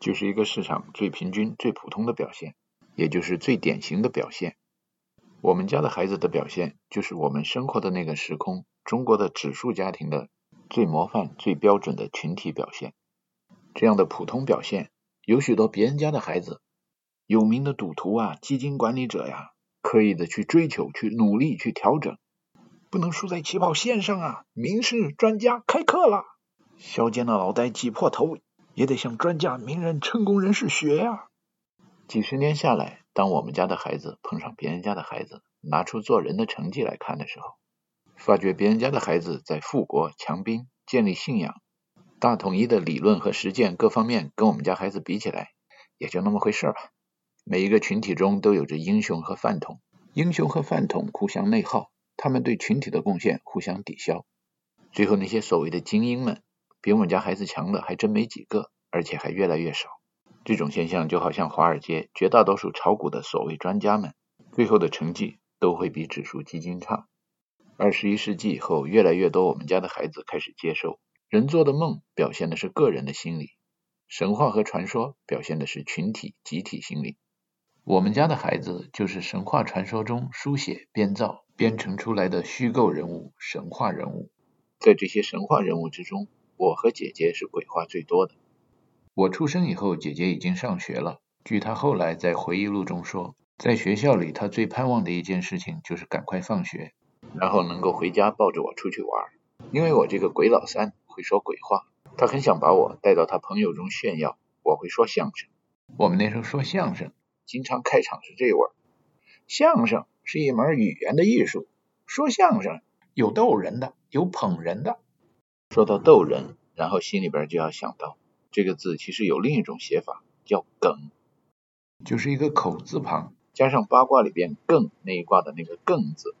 就是一个市场最平均、最普通的表现，也就是最典型的表现。我们家的孩子的表现，就是我们生活的那个时空——中国的指数家庭的最模范、最标准的群体表现。这样的普通表现，有许多别人家的孩子，有名的赌徒啊、基金管理者呀，刻意的去追求、去努力、去调整，不能输在起跑线上啊！名师专家开课了，削尖了脑袋挤破头，也得向专家、名人、成功人士学呀！几十年下来。当我们家的孩子碰上别人家的孩子，拿出做人的成绩来看的时候，发觉别人家的孩子在富国强兵、建立信仰、大统一的理论和实践各方面，跟我们家孩子比起来，也就那么回事吧。每一个群体中都有着英雄和饭桶，英雄和饭桶互相内耗，他们对群体的贡献互相抵消，最后那些所谓的精英们，比我们家孩子强的还真没几个，而且还越来越少。这种现象就好像华尔街绝大多数炒股的所谓专家们，最后的成绩都会比指数基金差。二十一世纪以后，越来越多我们家的孩子开始接受，人做的梦表现的是个人的心理，神话和传说表现的是群体集体心理。我们家的孩子就是神话传说中书写、编造、编程出来的虚构人物、神话人物。在这些神话人物之中，我和姐姐是鬼话最多的。我出生以后，姐姐已经上学了。据她后来在回忆录中说，在学校里，她最盼望的一件事情就是赶快放学，然后能够回家抱着我出去玩。因为我这个鬼老三会说鬼话，她很想把我带到她朋友中炫耀。我会说相声，我们那时候说相声，经常开场是这味儿：相声是一门语言的艺术，说相声有逗人的，有捧人的。说到逗人，然后心里边就要想到。这个字其实有另一种写法，叫梗，就是一个口字旁加上八卦里边艮那一卦的那个艮字。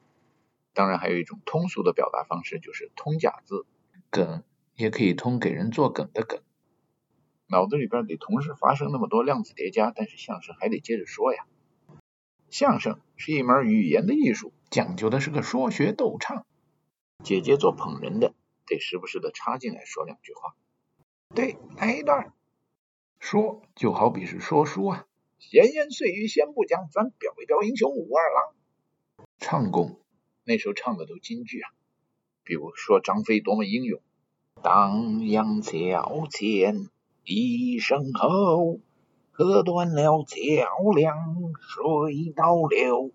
当然还有一种通俗的表达方式，就是通假字，梗也可以通给人做梗的梗。脑子里边得同时发生那么多量子叠加，但是相声还得接着说呀。相声是一门语言的艺术，讲究的是个说学逗唱。姐姐做捧人的，得时不时的插进来说两句话。对，来一段。说就好比是说书啊，闲言碎语先不讲，咱表一表英雄武二郎。唱功，那时候唱的都京剧啊，比如说张飞多么英勇。当阳桥前一声吼，喝断了桥梁水倒流。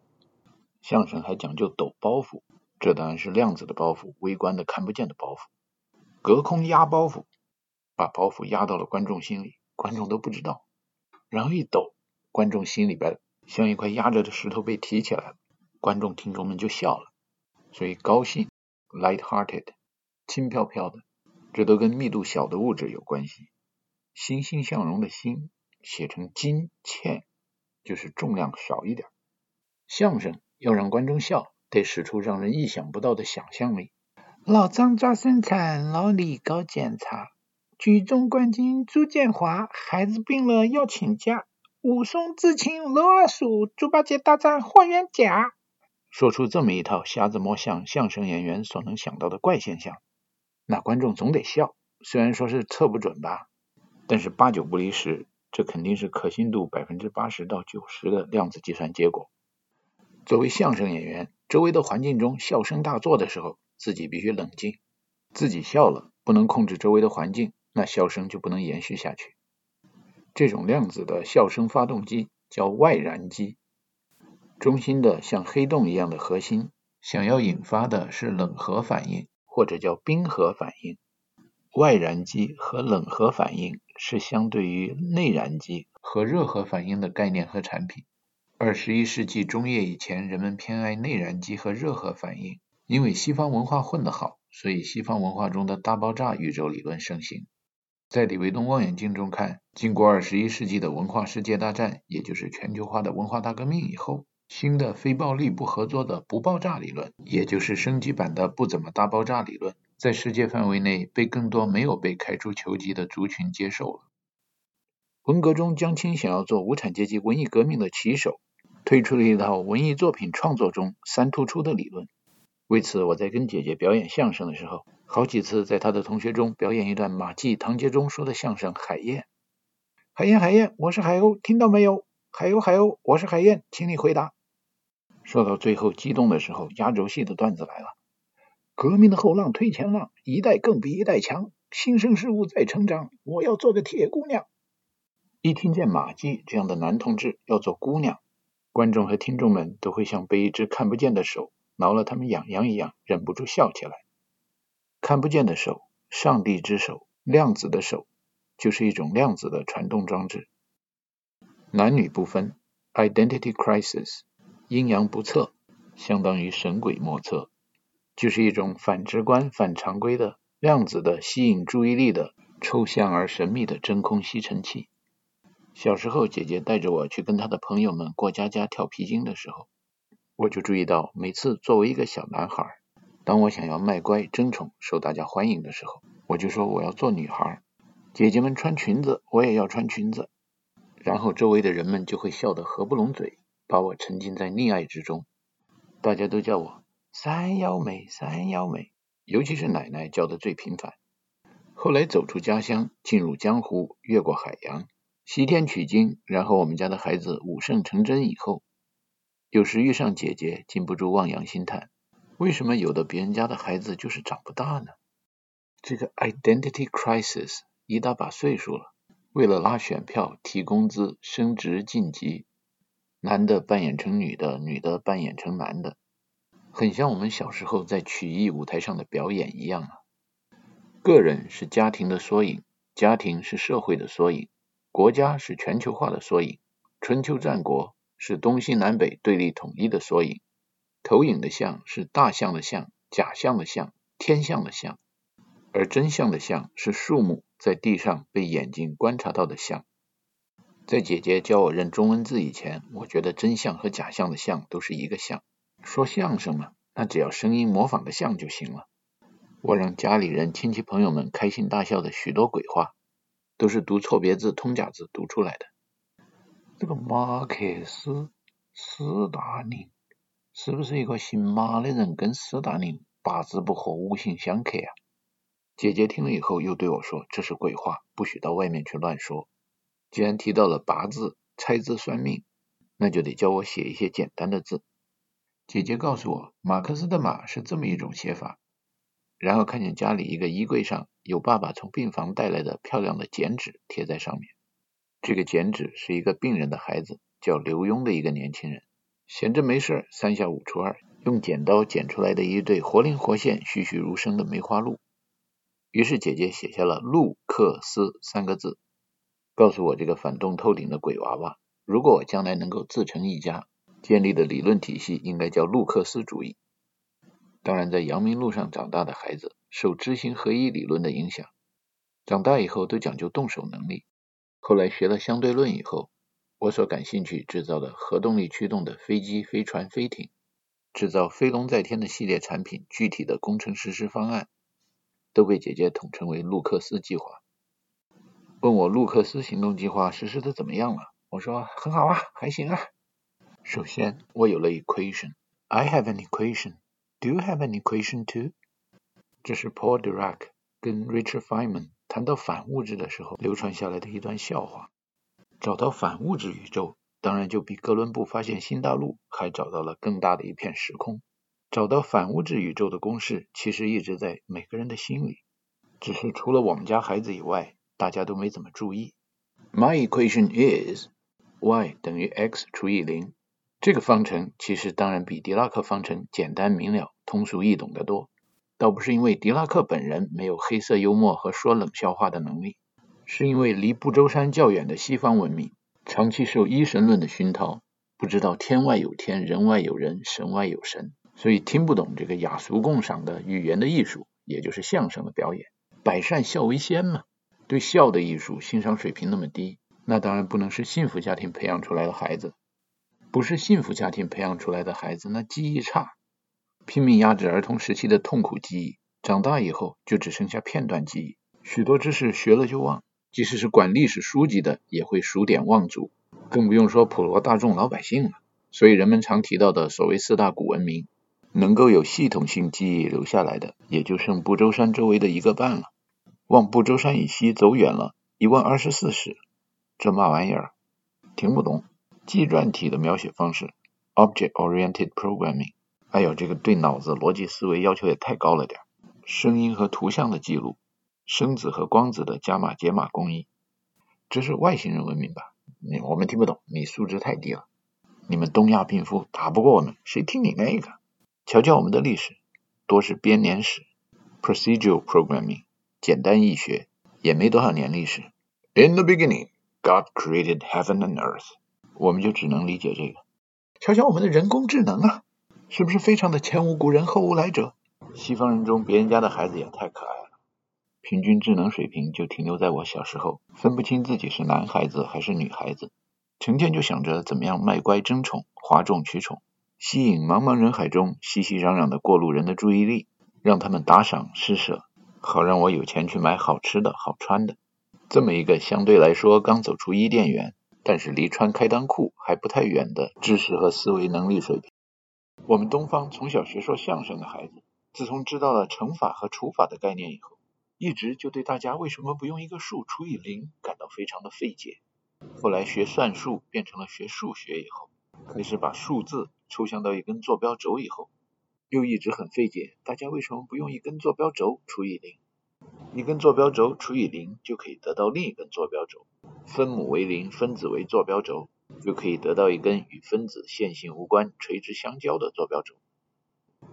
相声还讲究抖包袱，这当然是量子的包袱，微观的看不见的包袱，隔空压包袱。把包袱压到了观众心里，观众都不知道，然后一抖，观众心里边像一块压着的石头被提起来了，观众听众们就笑了，所以高兴，light-hearted，轻飘飘的，这都跟密度小的物质有关系。欣欣向荣的欣写成金欠，就是重量少一点。相声要让观众笑，得使出让人意想不到的想象力。老张抓生产，老李搞检查，举重冠军朱建华，孩子病了要请假。武松自请娄二鼠，猪八戒大战霍元甲。说出这么一套瞎子摸象相声演员所能想到的怪现象，那观众总得笑。虽然说是测不准吧。但是八九不离十，这肯定是可信度百分之八十到九十的量子计算结果。作为相声演员，周围的环境中笑声大作的时候，自己必须冷静。自己笑了，不能控制周围的环境，那笑声就不能延续下去。这种量子的笑声发动机叫外燃机，中心的像黑洞一样的核心，想要引发的是冷核反应，或者叫冰核反应。外燃机和冷核反应是相对于内燃机和热核反应的概念和产品。二十一世纪中叶以前，人们偏爱内燃机和热核反应，因为西方文化混得好，所以西方文化中的大爆炸宇宙理论盛行。在李维东望远镜中看，经过二十一世纪的文化世界大战，也就是全球化的文化大革命以后，新的非暴力不合作的不爆炸理论，也就是升级版的不怎么大爆炸理论。在世界范围内被更多没有被开除球籍的族群接受了。文革中，江青想要做无产阶级文艺革命的旗手，推出了一套文艺作品创作中三突出的理论。为此，我在跟姐姐表演相声的时候，好几次在她的同学中表演一段马季、唐杰忠说的相声《海燕》。海燕，海燕，我是海鸥，听到没有？海鸥，海鸥，我是海燕，请你回答。说到最后激动的时候，压轴戏的段子来了。革命的后浪推前浪，一代更比一代强。新生事物在成长，我要做个铁姑娘。一听见马季这样的男同志要做姑娘，观众和听众们都会像被一只看不见的手挠了他们痒痒一样，忍不住笑起来。看不见的手，上帝之手，量子的手，就是一种量子的传动装置。男女不分，identity crisis，阴阳不测，相当于神鬼莫测。就是一种反直观、反常规的量子的吸引注意力的抽象而神秘的真空吸尘器。小时候，姐姐带着我去跟她的朋友们过家家跳皮筋的时候，我就注意到，每次作为一个小男孩，当我想要卖乖、争宠、受大家欢迎的时候，我就说我要做女孩。姐姐们穿裙子，我也要穿裙子。然后周围的人们就会笑得合不拢嘴，把我沉浸在溺爱之中。大家都叫我。三幺妹，三幺妹，尤其是奶奶叫的最频繁。后来走出家乡，进入江湖，越过海洋，西天取经，然后我们家的孩子武圣成真以后，有时遇上姐姐，禁不住望洋兴叹：为什么有的别人家的孩子就是长不大呢？这个 identity crisis 一大把岁数了，为了拉选票、提工资、升职晋级，男的扮演成女的，女的扮演成男的。很像我们小时候在曲艺舞台上的表演一样啊。个人是家庭的缩影，家庭是社会的缩影，国家是全球化的缩影，春秋战国是东西南北对立统一的缩影。投影的像是大象的象，假象的象，天象的象，而真相的象是树木在地上被眼睛观察到的象。在姐姐教我认中文字以前，我觉得真相和假象的象都是一个象。说相声嘛，那只要声音模仿的像就行了。我让家里人、亲戚朋友们开心大笑的许多鬼话，都是读错别字、通假字读出来的。这个马克思、斯大林，是不是一个姓马的人跟斯大林八字不合、五行相克啊？姐姐听了以后又对我说：“这是鬼话，不许到外面去乱说。既然提到了八字、猜字算命，那就得教我写一些简单的字。”姐姐告诉我，马克思的马是这么一种写法。然后看见家里一个衣柜上有爸爸从病房带来的漂亮的剪纸贴在上面。这个剪纸是一个病人的孩子，叫刘墉的一个年轻人，闲着没事三下五除二用剪刀剪出来的一对活灵活现、栩栩如生的梅花鹿。于是姐姐写下了“路克斯”三个字，告诉我这个反动透顶的鬼娃娃，如果我将来能够自成一家。建立的理论体系应该叫路克斯主义。当然，在阳明路上长大的孩子，受知行合一理论的影响，长大以后都讲究动手能力。后来学了相对论以后，我所感兴趣制造的核动力驱动的飞机、飞船、飞艇，制造飞龙在天的系列产品，具体的工程实施方案，都被姐姐统称为路克斯计划。问我路克斯行动计划实施的怎么样了？我说很好啊，还行啊。首先，我有了 equation。I have an equation. Do you have an equation too? 这是 Paul Dirac 跟 Richard Feynman 谈到反物质的时候流传下来的一段笑话。找到反物质宇宙，当然就比哥伦布发现新大陆还找到了更大的一片时空。找到反物质宇宙的公式，其实一直在每个人的心里，只是除了我们家孩子以外，大家都没怎么注意。My equation is y 等于 x 除以零。这个方程其实当然比狄拉克方程简单明了、通俗易懂得多。倒不是因为狄拉克本人没有黑色幽默和说冷笑话的能力，是因为离不周山较远的西方文明长期受一神论的熏陶，不知道天外有天，人外有人，神外有神，所以听不懂这个雅俗共赏的语言的艺术，也就是相声的表演。百善孝为先嘛，对孝的艺术欣赏水平那么低，那当然不能是幸福家庭培养出来的孩子。不是幸福家庭培养出来的孩子，那记忆差，拼命压制儿童时期的痛苦记忆，长大以后就只剩下片段记忆，许多知识学了就忘，即使是管历史书籍的也会数典忘祖，更不用说普罗大众老百姓了。所以人们常提到的所谓四大古文明，能够有系统性记忆留下来的，也就剩不周山周围的一个半了。望不周山以西走远了，一问二十四史，这嘛玩意儿？听不懂。计算体的描写方式，object-oriented programming。哎呦，这个对脑子逻辑思维要求也太高了点儿。声音和图像的记录，声子和光子的加码解码工艺，这是外星人文明吧？你我们听不懂，你素质太低了。你们东亚病夫打不过我们，谁听你那个？瞧瞧我们的历史，多是编年史，procedural programming，简单易学，也没多少年历史。In the beginning, God created heaven and earth. 我们就只能理解这个。瞧瞧我们的人工智能啊，是不是非常的前无古人后无来者？西方人中别人家的孩子也太可爱了，平均智能水平就停留在我小时候，分不清自己是男孩子还是女孩子，成天就想着怎么样卖乖争宠、哗众取宠，吸引茫茫人海中熙熙攘攘的过路人的注意力，让他们打赏施舍，好让我有钱去买好吃的好穿的。这么一个相对来说刚走出伊甸园。但是离穿开裆裤还不太远的知识和思维能力水平。我们东方从小学说相声的孩子，自从知道了乘法和除法的概念以后，一直就对大家为什么不用一个数除以零感到非常的费解。后来学算术变成了学数学以后，开始把数字抽象到一根坐标轴以后，又一直很费解，大家为什么不用一根坐标轴除以零？一根坐标轴除以零就可以得到另一根坐标轴。分母为零，分子为坐标轴，就可以得到一根与分子线性无关、垂直相交的坐标轴。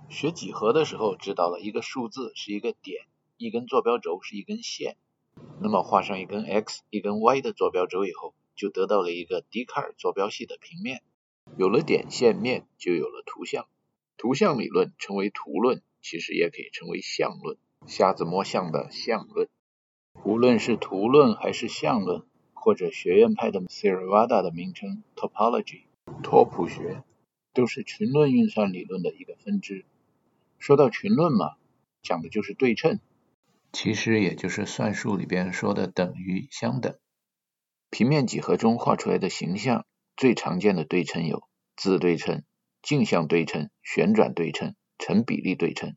学几何的时候知道了一个数字是一个点，一根坐标轴是一根线。那么画上一根 x、一根 y 的坐标轴以后，就得到了一个笛卡尔坐标系的平面。有了点、线、面，就有了图像。图像理论称为图论，其实也可以称为相论。瞎子摸象的象论。无论是图论还是象论。或者学院派的 Theravada 的名称 Topology 托普学，都是群论运算理论的一个分支。说到群论嘛，讲的就是对称，其实也就是算术里边说的等于相等。平面几何中画出来的形象，最常见的对称有自对称、镜像对称、旋转对称、成比例对称。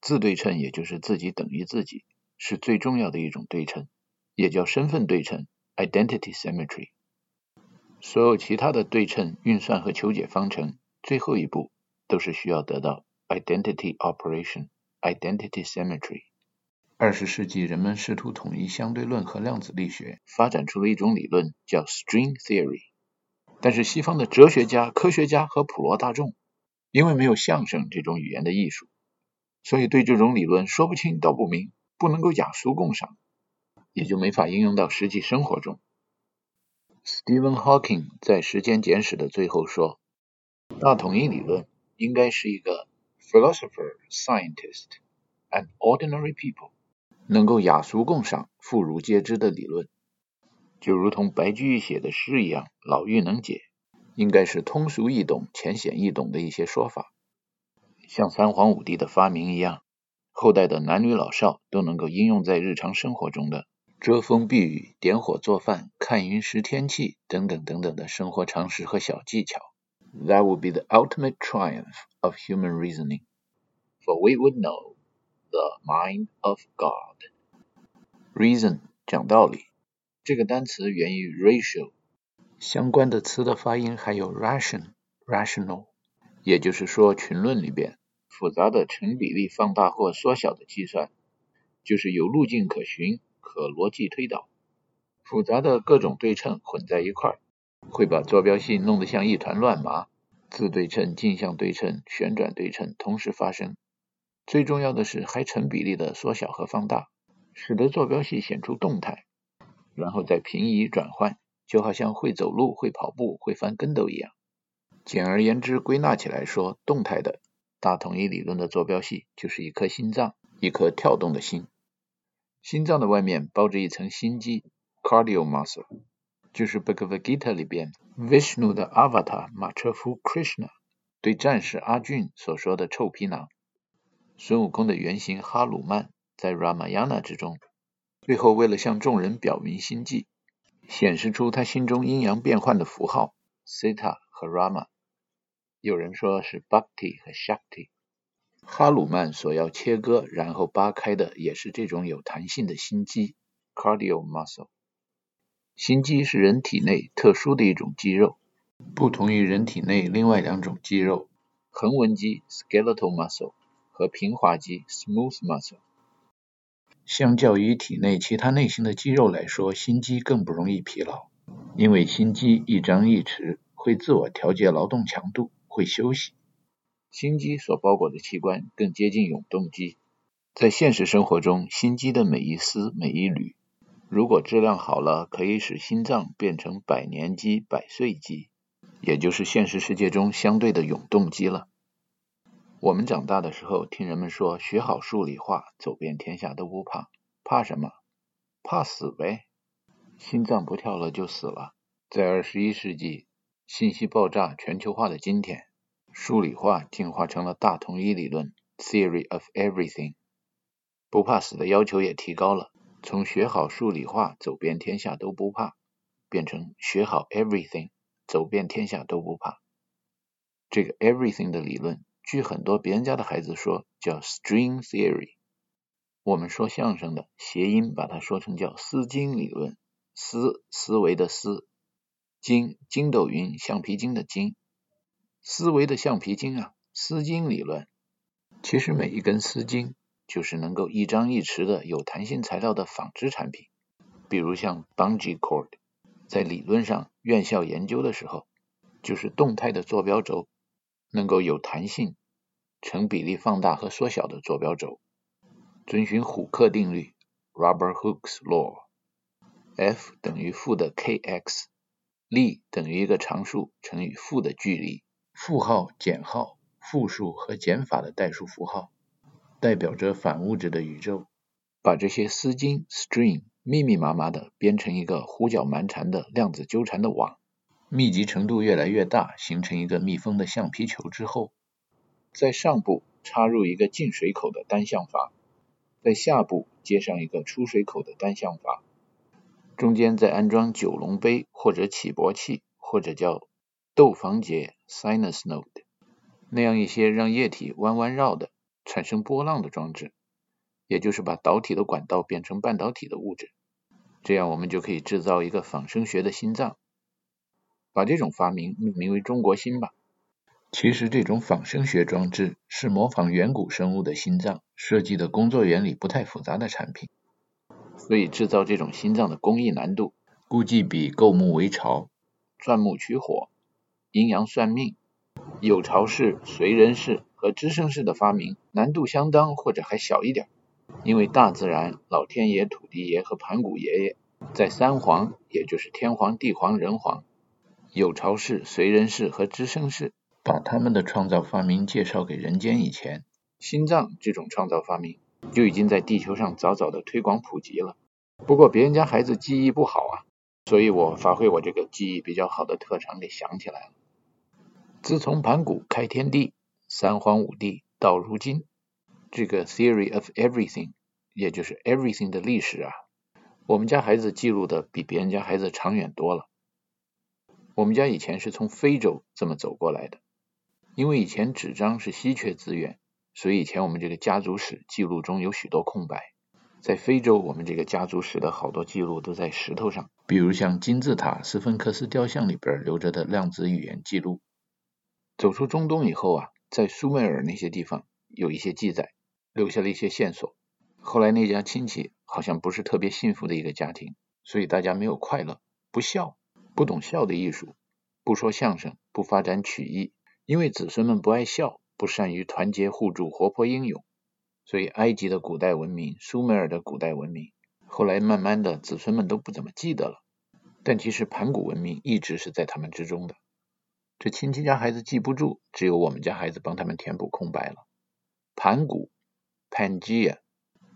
自对称也就是自己等于自己，是最重要的一种对称，也叫身份对称。Identity symmetry，所有其他的对称运算和求解方程，最后一步都是需要得到 identity operation identity symmetry。二十世纪，人们试图统一相对论和量子力学，发展出了一种理论叫 string theory。但是西方的哲学家、科学家和普罗大众，因为没有相声这种语言的艺术，所以对这种理论说不清道不明，不能够雅俗共赏。也就没法应用到实际生活中。Stephen Hawking 在《时间简史》的最后说：“大统一理论应该是一个 philosopher scientist and ordinary people，能够雅俗共赏、妇孺皆知的理论，就如同白居易写的诗一样，老妪能解，应该是通俗易懂、浅显易懂的一些说法，像三皇五帝的发明一样，后代的男女老少都能够应用在日常生活中的遮风避雨、点火做饭、看云识天气等等等等的生活常识和小技巧。That would be the ultimate triumph of human reasoning, for we would know the mind of God. Reason 讲道理，这个单词源于 ratio，相关的词的发音还有 ration rational，也就是说群论里边复杂的成比例放大或缩小的计算，就是有路径可循，可逻辑推导，复杂的各种对称混在一块儿。会把坐标系弄得像一团乱麻，自对称、镜像对称、旋转对称同时发生。最重要的是还成比例的缩小和放大，使得坐标系显出动态，然后再平移转换，就好像会走路、会跑步、会翻跟斗一样。简而言之，归纳起来说，动态的大统一理论的坐标系就是一颗心脏，一颗跳动的心。心脏的外面包着一层心肌 （cardio muscle）。就是 Bhagavad Gita 里边 Vishnu 的 Avatar 马车夫 Krishna 对战士阿俊所说的臭皮囊。孙悟空的原型哈鲁曼在 Ramayana 之中，最后为了向众人表明心迹，显示出他心中阴阳变换的符号 Sita 和 Rama。有人说是 Bhakti 和 Shakti。哈鲁曼所要切割然后扒开的也是这种有弹性的心肌 Cardio muscle。心肌是人体内特殊的一种肌肉，不同于人体内另外两种肌肉——横纹肌 （skeletal muscle） 和平滑肌 （smooth muscle）。相较于体内其他内型的肌肉来说，心肌更不容易疲劳，因为心肌一张一弛，会自我调节劳动强度，会休息。心肌所包裹的器官更接近永动机。在现实生活中，心肌的每一丝、每一缕。如果质量好了，可以使心脏变成百年肌、百岁肌，也就是现实世界中相对的永动机了。我们长大的时候，听人们说学好数理化，走遍天下都不怕。怕什么？怕死呗。心脏不跳了就死了。在二十一世纪信息爆炸、全球化的今天，数理化进化成了大统一理论 （Theory of Everything），不怕死的要求也提高了。从学好数理化，走遍天下都不怕，变成学好 everything，走遍天下都不怕。这个 everything 的理论，据很多别人家的孩子说，叫 string theory。我们说相声的谐音把它说成叫丝巾理论，思思维的思，筋筋斗云橡皮筋的筋，思维的橡皮筋啊，丝巾理论。其实每一根丝巾。就是能够一张一弛的有弹性材料的纺织产品，比如像 bungee cord，在理论上院校研究的时候，就是动态的坐标轴，能够有弹性、成比例放大和缩小的坐标轴，遵循虎克定律 （Rubber Hooks Law），F 等于负的 kx，力等于一个常数乘以负的距离，负号、减号、负数和减法的代数符号。代表着反物质的宇宙，把这些丝巾 string 密密麻麻的编成一个胡搅蛮缠的量子纠缠的网，密集程度越来越大，形成一个密封的橡皮球之后，在上部插入一个进水口的单向阀，在下部接上一个出水口的单向阀，中间再安装九龙杯或者起搏器，或者叫窦房结 sinus node，那样一些让液体弯弯绕的。产生波浪的装置，也就是把导体的管道变成半导体的物质，这样我们就可以制造一个仿生学的心脏，把这种发明命名为中国心吧。其实这种仿生学装置是模仿远古生物的心脏设计的工作原理不太复杂的产品，所以制造这种心脏的工艺难度估计比构木为巢、钻木取火、阴阳算命、有巢氏随人氏。和知生氏的发明难度相当，或者还小一点，因为大自然、老天爷、土地爷和盘古爷爷在三皇，也就是天皇、地皇、人皇，有巢氏、随人氏和知生氏，把他们的创造发明介绍给人间以前，心脏这种创造发明就已经在地球上早早的推广普及了。不过别人家孩子记忆不好啊，所以我发挥我这个记忆比较好的特长给想起来了。自从盘古开天地、三皇五帝到如今，这个 theory of everything，也就是 everything 的历史啊，我们家孩子记录的比别人家孩子长远多了。我们家以前是从非洲这么走过来的，因为以前纸张是稀缺资源，所以以前我们这个家族史记录中有许多空白。在非洲，我们这个家族史的好多记录都在石头上，比如像金字塔斯芬克斯雕像里边留着的量子语言记录。走出中东以后啊，在苏美尔那些地方有一些记载，留下了一些线索。后来那家亲戚好像不是特别幸福的一个家庭，所以大家没有快乐，不笑，不懂笑的艺术，不说相声，不发展曲艺，因为子孙们不爱笑，不善于团结互助、活泼英勇。所以，埃及的古代文明、苏美尔的古代文明，后来慢慢的子孙们都不怎么记得了。但其实盘古文明一直是在他们之中的。这亲戚家孩子记不住，只有我们家孩子帮他们填补空白了。盘古 （Pangea）、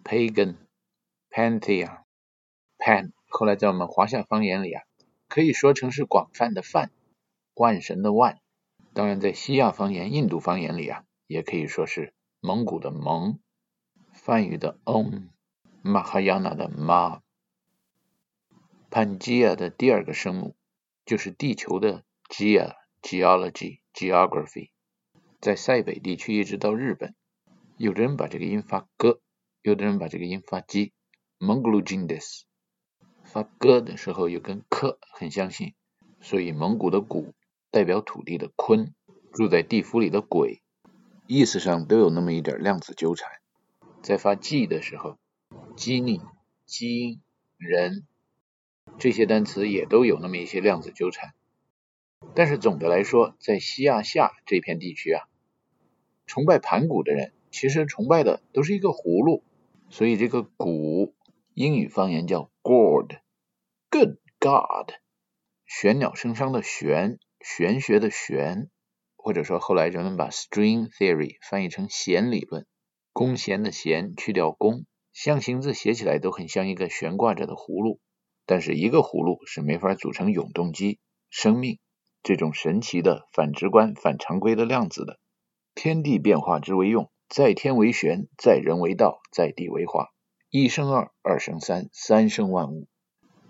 Pagan、Panthea、Pan，后来在我们华夏方言里啊，可以说成是广泛的泛，万神的万。当然，在西亚方言、印度方言里啊，也可以说是蒙古的蒙。梵语的 Om、Mahayana 的 Ma、Pangea 的第二个声母就是地球的 Gea、Geology、Geography。在塞北地区一直到日本，有的人把这个音发 g，有的人把这个音发 g。Mongolojindis 发 g 的时候又跟 k 很相信，所以蒙古的古代表土地的鲲，住在地府里的鬼，意思上都有那么一点量子纠缠。在发 G 的时候，基尼、基因、人这些单词也都有那么一些量子纠缠。但是总的来说，在西亚夏这片地区啊，崇拜盘古的人其实崇拜的都是一个葫芦，所以这个古英语方言叫 “gourd”。Good God，玄鸟生商的玄，玄学的玄，或者说后来人们把 String Theory 翻译成弦理论。弓弦的弦去掉弓，象形字写起来都很像一个悬挂着的葫芦，但是一个葫芦是没法组成永动机、生命这种神奇的反直观、反常规的量子的。天地变化之为用，在天为玄，在人为道，在地为化。一生二，二生三，三生万物。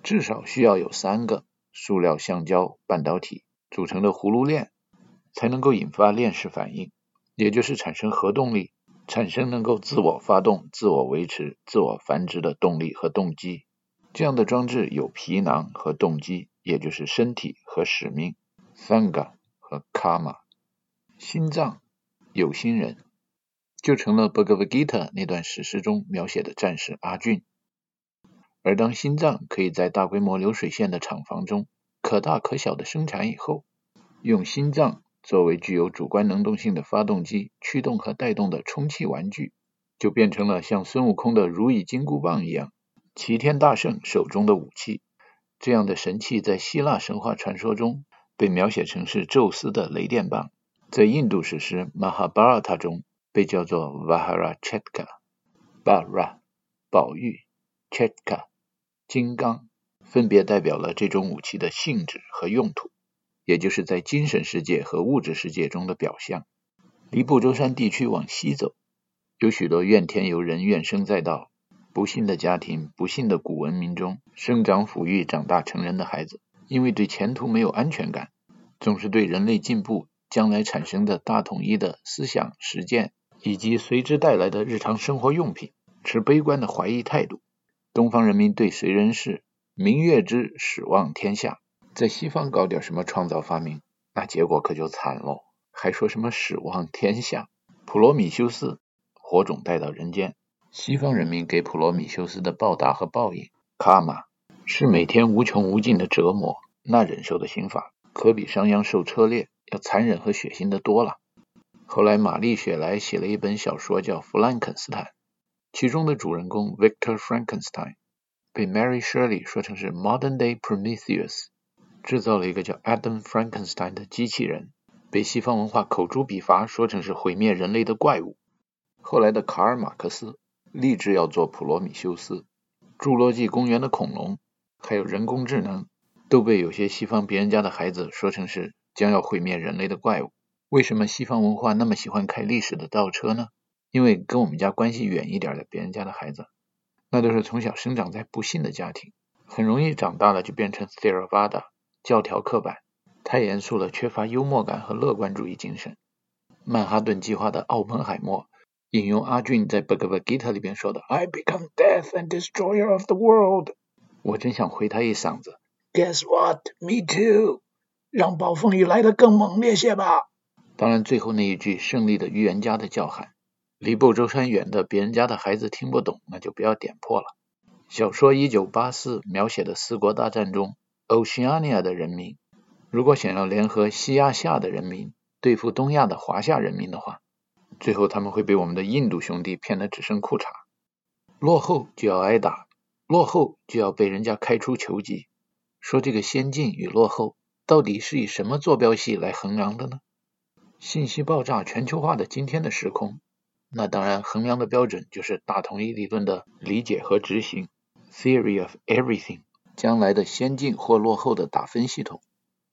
至少需要有三个塑料、橡胶、半导体组成的葫芦链，才能够引发链式反应，也就是产生核动力。产生能够自我发动、自我维持、自我繁殖的动力和动机，这样的装置有皮囊和动机，也就是身体和使命 （sanga） 和 karma。心脏有心人，就成了《Bhagavad Gita》那段史诗中描写的战士阿俊。而当心脏可以在大规模流水线的厂房中可大可小的生产以后，用心脏。作为具有主观能动性的发动机、驱动和带动的充气玩具，就变成了像孙悟空的如意金箍棒一样，齐天大圣手中的武器。这样的神器在希腊神话传说中被描写成是宙斯的雷电棒，在印度史诗《Mahabharata》中被叫做 Vajrachetka。Vajra 宝玉，Chetka 金刚，分别代表了这种武器的性质和用途。也就是在精神世界和物质世界中的表象。离不周山地区往西走，有许多怨天尤人、怨声载道、不幸的家庭、不幸的古文明中生长抚育、长大成人的孩子，因为对前途没有安全感，总是对人类进步将来产生的大统一的思想实践以及随之带来的日常生活用品持悲观的怀疑态度。东方人民对谁人是明月之始望天下。在西方搞点什么创造发明，那结果可就惨喽！还说什么始望天下？普罗米修斯火种带到人间，西方人民给普罗米修斯的报答和报应，卡玛是每天无穷无尽的折磨。那忍受的刑罚可比商鞅受车裂要残忍和血腥的多了。后来玛丽雪莱写了一本小说叫《弗兰肯斯坦》，其中的主人公 Victor Frankenstein 被 Mary Shelley 说成是 Modern Day Prometheus。制造了一个叫 Adam Frankenstein 的机器人，被西方文化口诛笔伐，说成是毁灭人类的怪物。后来的卡尔马克思立志要做普罗米修斯。侏罗纪公园的恐龙，还有人工智能，都被有些西方别人家的孩子说成是将要毁灭人类的怪物。为什么西方文化那么喜欢开历史的倒车呢？因为跟我们家关系远一点的别人家的孩子，那都是从小生长在不幸的家庭，很容易长大了就变成 Theravada 教条刻板，太严肃了，缺乏幽默感和乐观主义精神。曼哈顿计划的奥本海默。引用阿俊在《Bhagavad Gita》里边说的 "I become death and destroyer of the world"，我真想回他一嗓子 "Guess what? Me too！让暴风雨来得更猛烈些吧。当然，最后那一句胜利的预言家的叫喊，离不周山远的别人家的孩子听不懂，那就不要点破了。小说《一九八四》描写的四国大战中，Oceania 的人民如果想要联合西亚下的人民对付东亚的华夏人民的话。最后他们会被我们的印度兄弟骗得只剩裤衩，落后就要挨打，落后就要被人家开除球籍。说这个先进与落后到底是以什么坐标系来衡量的呢？信息爆炸全球化的今天的时空，那当然衡量的标准就是大统一理论的理解和执行 （Theory of Everything）。将来的先进或落后的打分系统，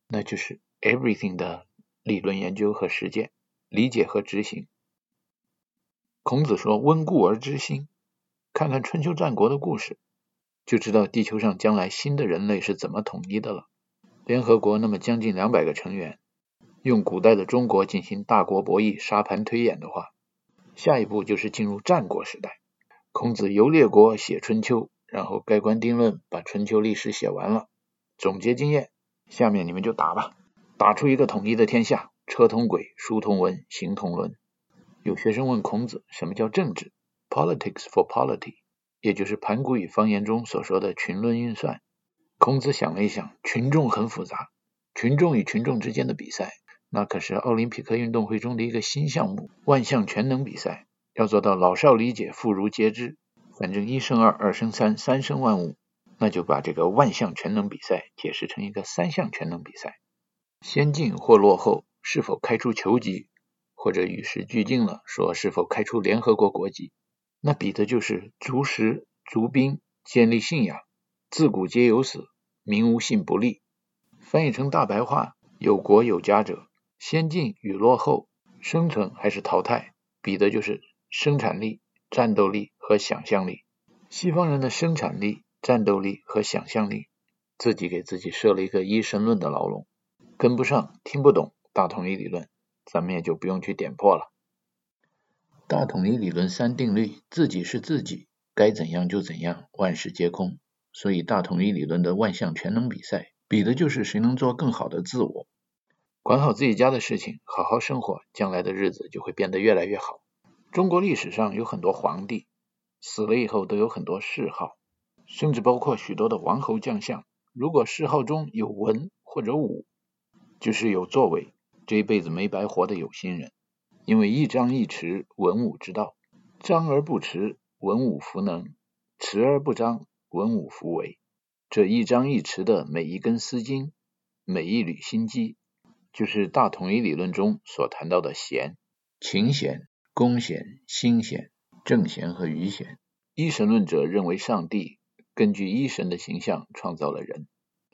那就是 Everything 的理论研究和实践、理解和执行。孔子说：“温故而知新，看看春秋战国的故事，就知道地球上将来新的人类是怎么统一的了。联合国那么将近两百个成员，用古代的中国进行大国博弈、沙盘推演的话，下一步就是进入战国时代。孔子游列国写春秋，然后盖棺定论，把春秋历史写完了，总结经验。下面你们就打吧，打出一个统一的天下，车同轨，书同文，行同伦。”有学生问孔子：“什么叫政治？”Politics for polity，也就是盘古语方言中所说的群论运算。孔子想了一想，群众很复杂，群众与群众之间的比赛，那可是奥林匹克运动会中的一个新项目——万象全能比赛。要做到老少理解、妇孺皆知，反正一生二，二生三，三生万物，那就把这个万象全能比赛解释成一个三项全能比赛。先进或落后，是否开出球籍？或者与时俱进了，说是否开出联合国国籍，那比的就是足食足兵，建立信仰，自古皆有死，民无信不立。翻译成大白话，有国有家者，先进与落后，生存还是淘汰，比的就是生产力、战斗力和想象力。西方人的生产力、战斗力和想象力，自己给自己设了一个一神论的牢笼，跟不上，听不懂大统一理论。咱们也就不用去点破了。大统一理论三定律：自己是自己，该怎样就怎样，万事皆空。所以大统一理论的万象全能比赛，比的就是谁能做更好的自我。管好自己家的事情，好好生活，将来的日子就会变得越来越好。中国历史上有很多皇帝，死了以后都有很多谥号，甚至包括许多的王侯将相。如果谥号中有文或者武，就是有作为。这一辈子没白活的有心人，因为一张一弛，文武之道；张而不弛，文武弗能；弛而不张，文武弗为。这一张一弛的每一根丝巾，每一缕心机，就是大统一理论中所谈到的贤、勤贤、恭贤、心贤、正贤和愚贤。一神论者认为，上帝根据一神的形象创造了人，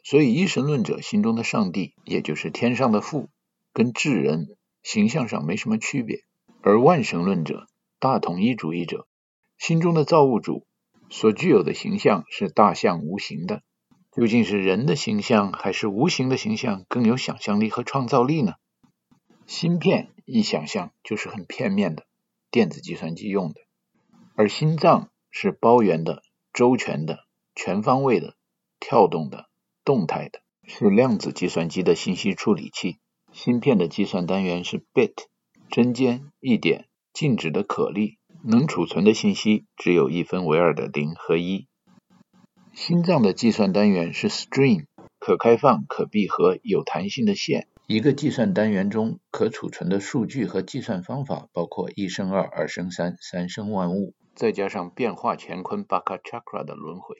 所以一神论者心中的上帝，也就是天上的父。跟智人形象上没什么区别，而万神论者、大统一主义者心中的造物主所具有的形象是大象无形的，究竟是人的形象还是无形的形象更有想象力和创造力呢？芯片一想象就是很片面的，电子计算机用的，而心脏是包圆的、周全的、全方位的、跳动的、动态的，是量子计算机的信息处理器。芯片的计算单元是 bit，针尖一点，静止的可粒，能储存的信息只有一分为二的零和一。心脏的计算单元是 string，可开放、可闭合、有弹性的线。一个计算单元中可储存的数据和计算方法包括一生二，二生三，三生万物，再加上变化乾坤 Baka Chakra 的轮回。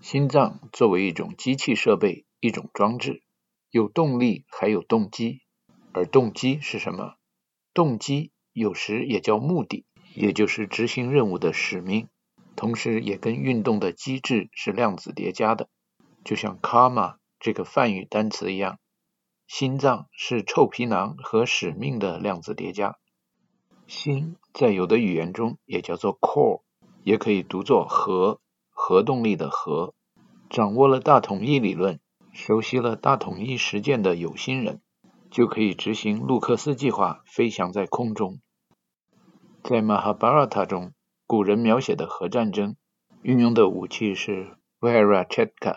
心脏作为一种机器设备，一种装置，有动力，还有动机。而动机是什么？动机有时也叫目的，也就是执行任务的使命。同时也跟运动的机制是量子叠加的，就像 karma 这个梵语单词一样，心脏是臭皮囊和使命的量子叠加。心在有的语言中也叫做 core，也可以读作核，核动力的核。掌握了大统一理论，熟悉了大统一实践的有心人，就可以执行卢克斯计划，飞翔在空中。在《马哈巴拉塔》中，古人描写的核战争运用的武器是 Vera Chetka，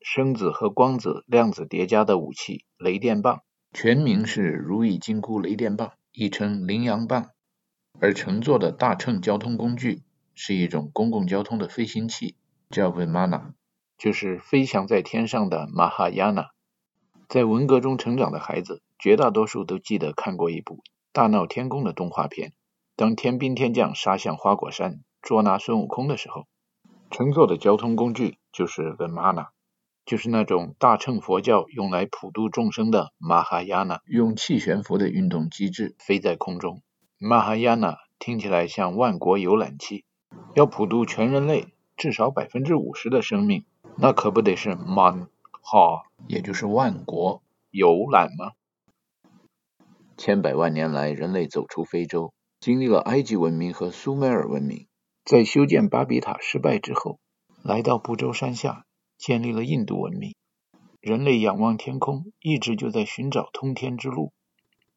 声子和光子量子叠加的武器——雷电棒，全名是如意金箍雷电棒，亦称羚羊棒。而乘坐的大乘交通工具是一种公共交通的飞行器，叫 Vimana。就是飞翔在天上的马哈亚纳。在文革中成长的孩子，绝大多数都记得看过一部《大闹天宫》的动画片。当天兵天将杀向花果山捉拿孙悟空的时候，乘坐的交通工具就是 Vimana，就是那种大乘佛教用来普度众生的马哈亚纳，用气悬浮的运动机制飞在空中。马哈亚纳听起来像万国游览器，要普度全人类至少百分之五十的生命。那可不得是满哈，也就是万国游览吗？千百万年来，人类走出非洲，经历了埃及文明和苏美尔文明，在修建巴比塔失败之后，来到不周山下，建立了印度文明。人类仰望天空，一直就在寻找通天之路。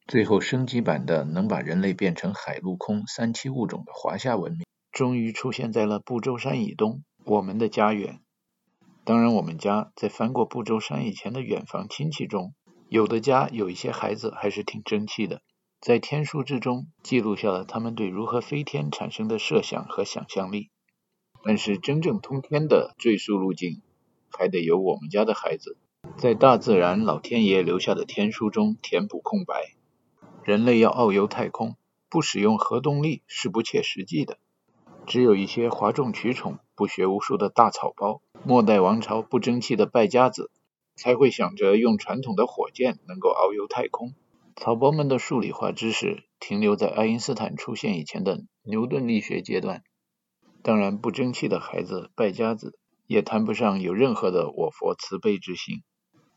最后升级版的能把人类变成海陆空三栖物种的华夏文明，终于出现在了不周山以东，我们的家园。当然，我们家在翻过不周山以前的远房亲戚中，有的家有一些孩子还是挺争气的，在天书之中记录下了他们对如何飞天产生的设想和想象力。但是真正通天的追溯路径，还得由我们家的孩子在大自然老天爷留下的天书中填补空白。人类要遨游太空，不使用核动力是不切实际的。只有一些哗众取宠、不学无术的大草包。末代王朝不争气的败家子才会想着用传统的火箭能够遨游太空。草包们的数理化知识停留在爱因斯坦出现以前的牛顿力学阶段。当然，不争气的孩子败家子也谈不上有任何的我佛慈悲之心。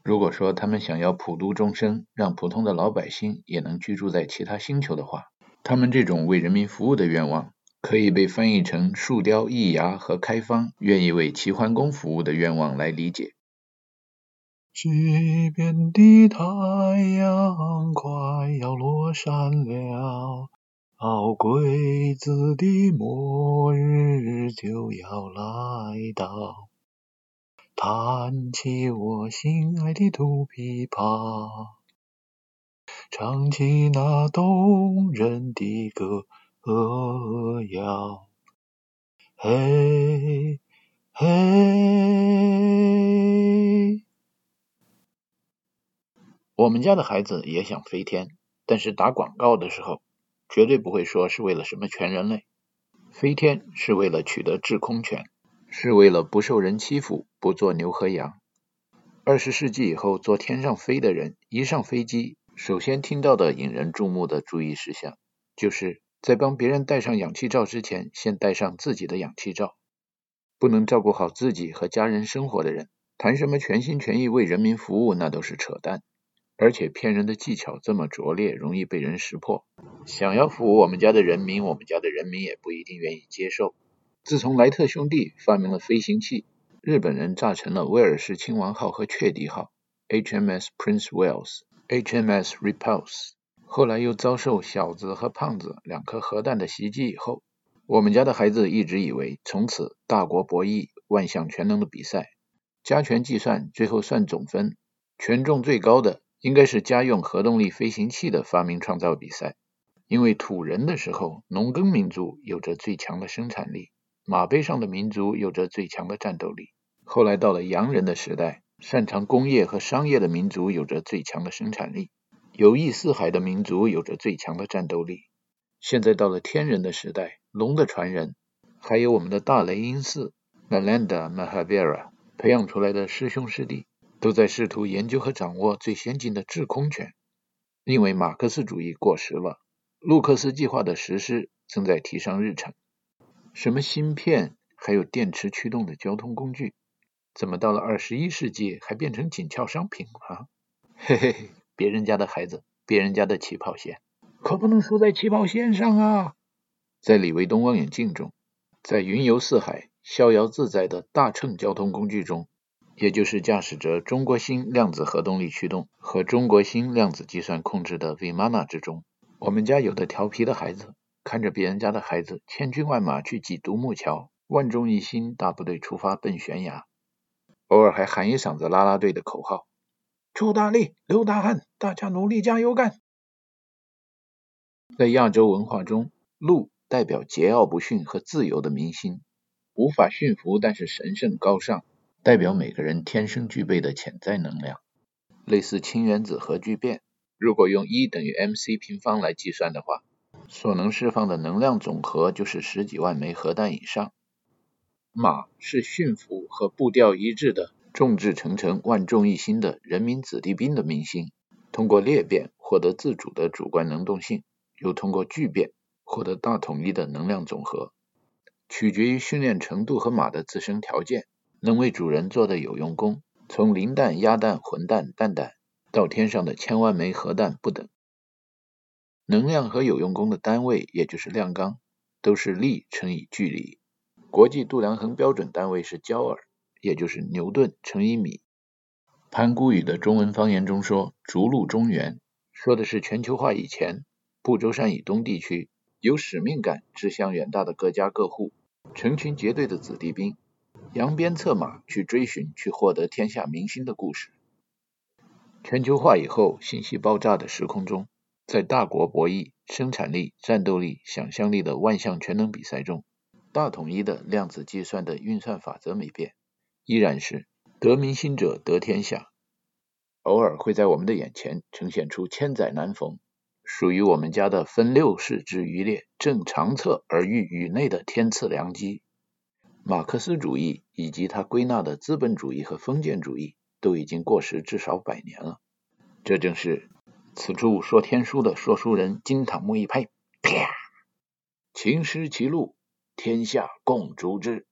如果说他们想要普度众生，让普通的老百姓也能居住在其他星球的话，他们这种为人民服务的愿望。可以被翻译成树雕、易牙和开方愿意为齐桓公服务的愿望来理解。西边的太阳快要落山了，老鬼子的末日就要来到。弹起我心爱的土琵琶，唱起那动人的。歌谣，嘿，嘿。我们家的孩子也想飞天，但是打广告的时候，绝对不会说是为了什么全人类。飞天是为了取得制空权，是为了不受人欺负，不做牛和羊。二十世纪以后，坐天上飞的人一上飞机，首先听到的引人注目的注意事项就是。在帮别人戴上氧气罩之前，先戴上自己的氧气罩。不能照顾好自己和家人生活的人，谈什么全心全意为人民服务，那都是扯淡。而且骗人的技巧这么拙劣，容易被人识破。想要服务我们家的人民，我们家的人民也不一定愿意接受。自从莱特兄弟发明了飞行器，日本人炸沉了威尔士亲王号和雀迪号 （HMS Prince Wales, HMS Repulse）。后来又遭受小子和胖子两颗核弹的袭击以后，我们家的孩子一直以为从此大国博弈、万象全能的比赛，加权计算最后算总分，权重最高的应该是家用核动力飞行器的发明创造比赛。因为土人的时候，农耕民族有着最强的生产力，马背上的民族有着最强的战斗力。后来到了洋人的时代，擅长工业和商业的民族有着最强的生产力。游弋四海的民族有着最强的战斗力。现在到了天人的时代，龙的传人，还有我们的大雷音寺 Malanda Mahavira 培养出来的师兄师弟，都在试图研究和掌握最先进的制空权。因为马克思主义过时了，路克斯计划的实施正在提上日程。什么芯片、还有电池驱动的交通工具，怎么到了二十一世纪还变成紧俏商品了？嘿嘿嘿，别人家的孩子，别人家的起跑线，可不能输在起跑线上啊！在李维东望远镜中，在云游四海、逍遥自在的大乘交通工具中，也就是驾驶着中国芯量子核动力驱动和中国芯量子计算控制的 Vimana 之中，我们家有的调皮的孩子。看着别人家的孩子千军万马去挤独木桥，万众一心，大部队出发奔悬崖，偶尔还喊一嗓子啦啦队的口号：“出大力，流大汗，大家努力加油干！”在亚洲文化中，鹿代表桀骜不驯和自由的民心，无法驯服，但是神圣高尚，代表每个人天生具备的潜在能量，类似氢原子核聚变。如果用 E 等于 mc 平方来计算的话。所能释放的能量总和就是十几万枚核弹以上。马是驯服和步调一致的众志成城、万众一心的人民子弟兵的明星。通过裂变获得自主的主观能动性，又通过聚变获得大统一的能量总和。取决于训练程度和马的自身条件，能为主人做的有用功，从零弹、鸭蛋、混蛋、蛋蛋到天上的千万枚核弹不等。能量和有用功的单位，也就是量纲，都是力乘以距离。国际度量衡标准单位是焦耳，也就是牛顿乘以米。潘孤宇的中文方言中说“逐鹿中原”，说的是全球化以前，不周山以东地区有使命感、志向远大的各家各户，成群结队的子弟兵，扬鞭策马去追寻、去获得天下民心的故事。全球化以后，信息爆炸的时空中。在大国博弈、生产力、战斗力、想象力的万象全能比赛中，大统一的量子计算的运算法则没变，依然是得民心者得天下。偶尔会在我们的眼前呈现出千载难逢、属于我们家的分六世之余烈，正长策而欲宇内的天赐良机。马克思主义以及他归纳的资本主义和封建主义都已经过时至少百年了，这正是。此处说天书的说书人金塔木一拍，啪！琴师其路，天下共逐之。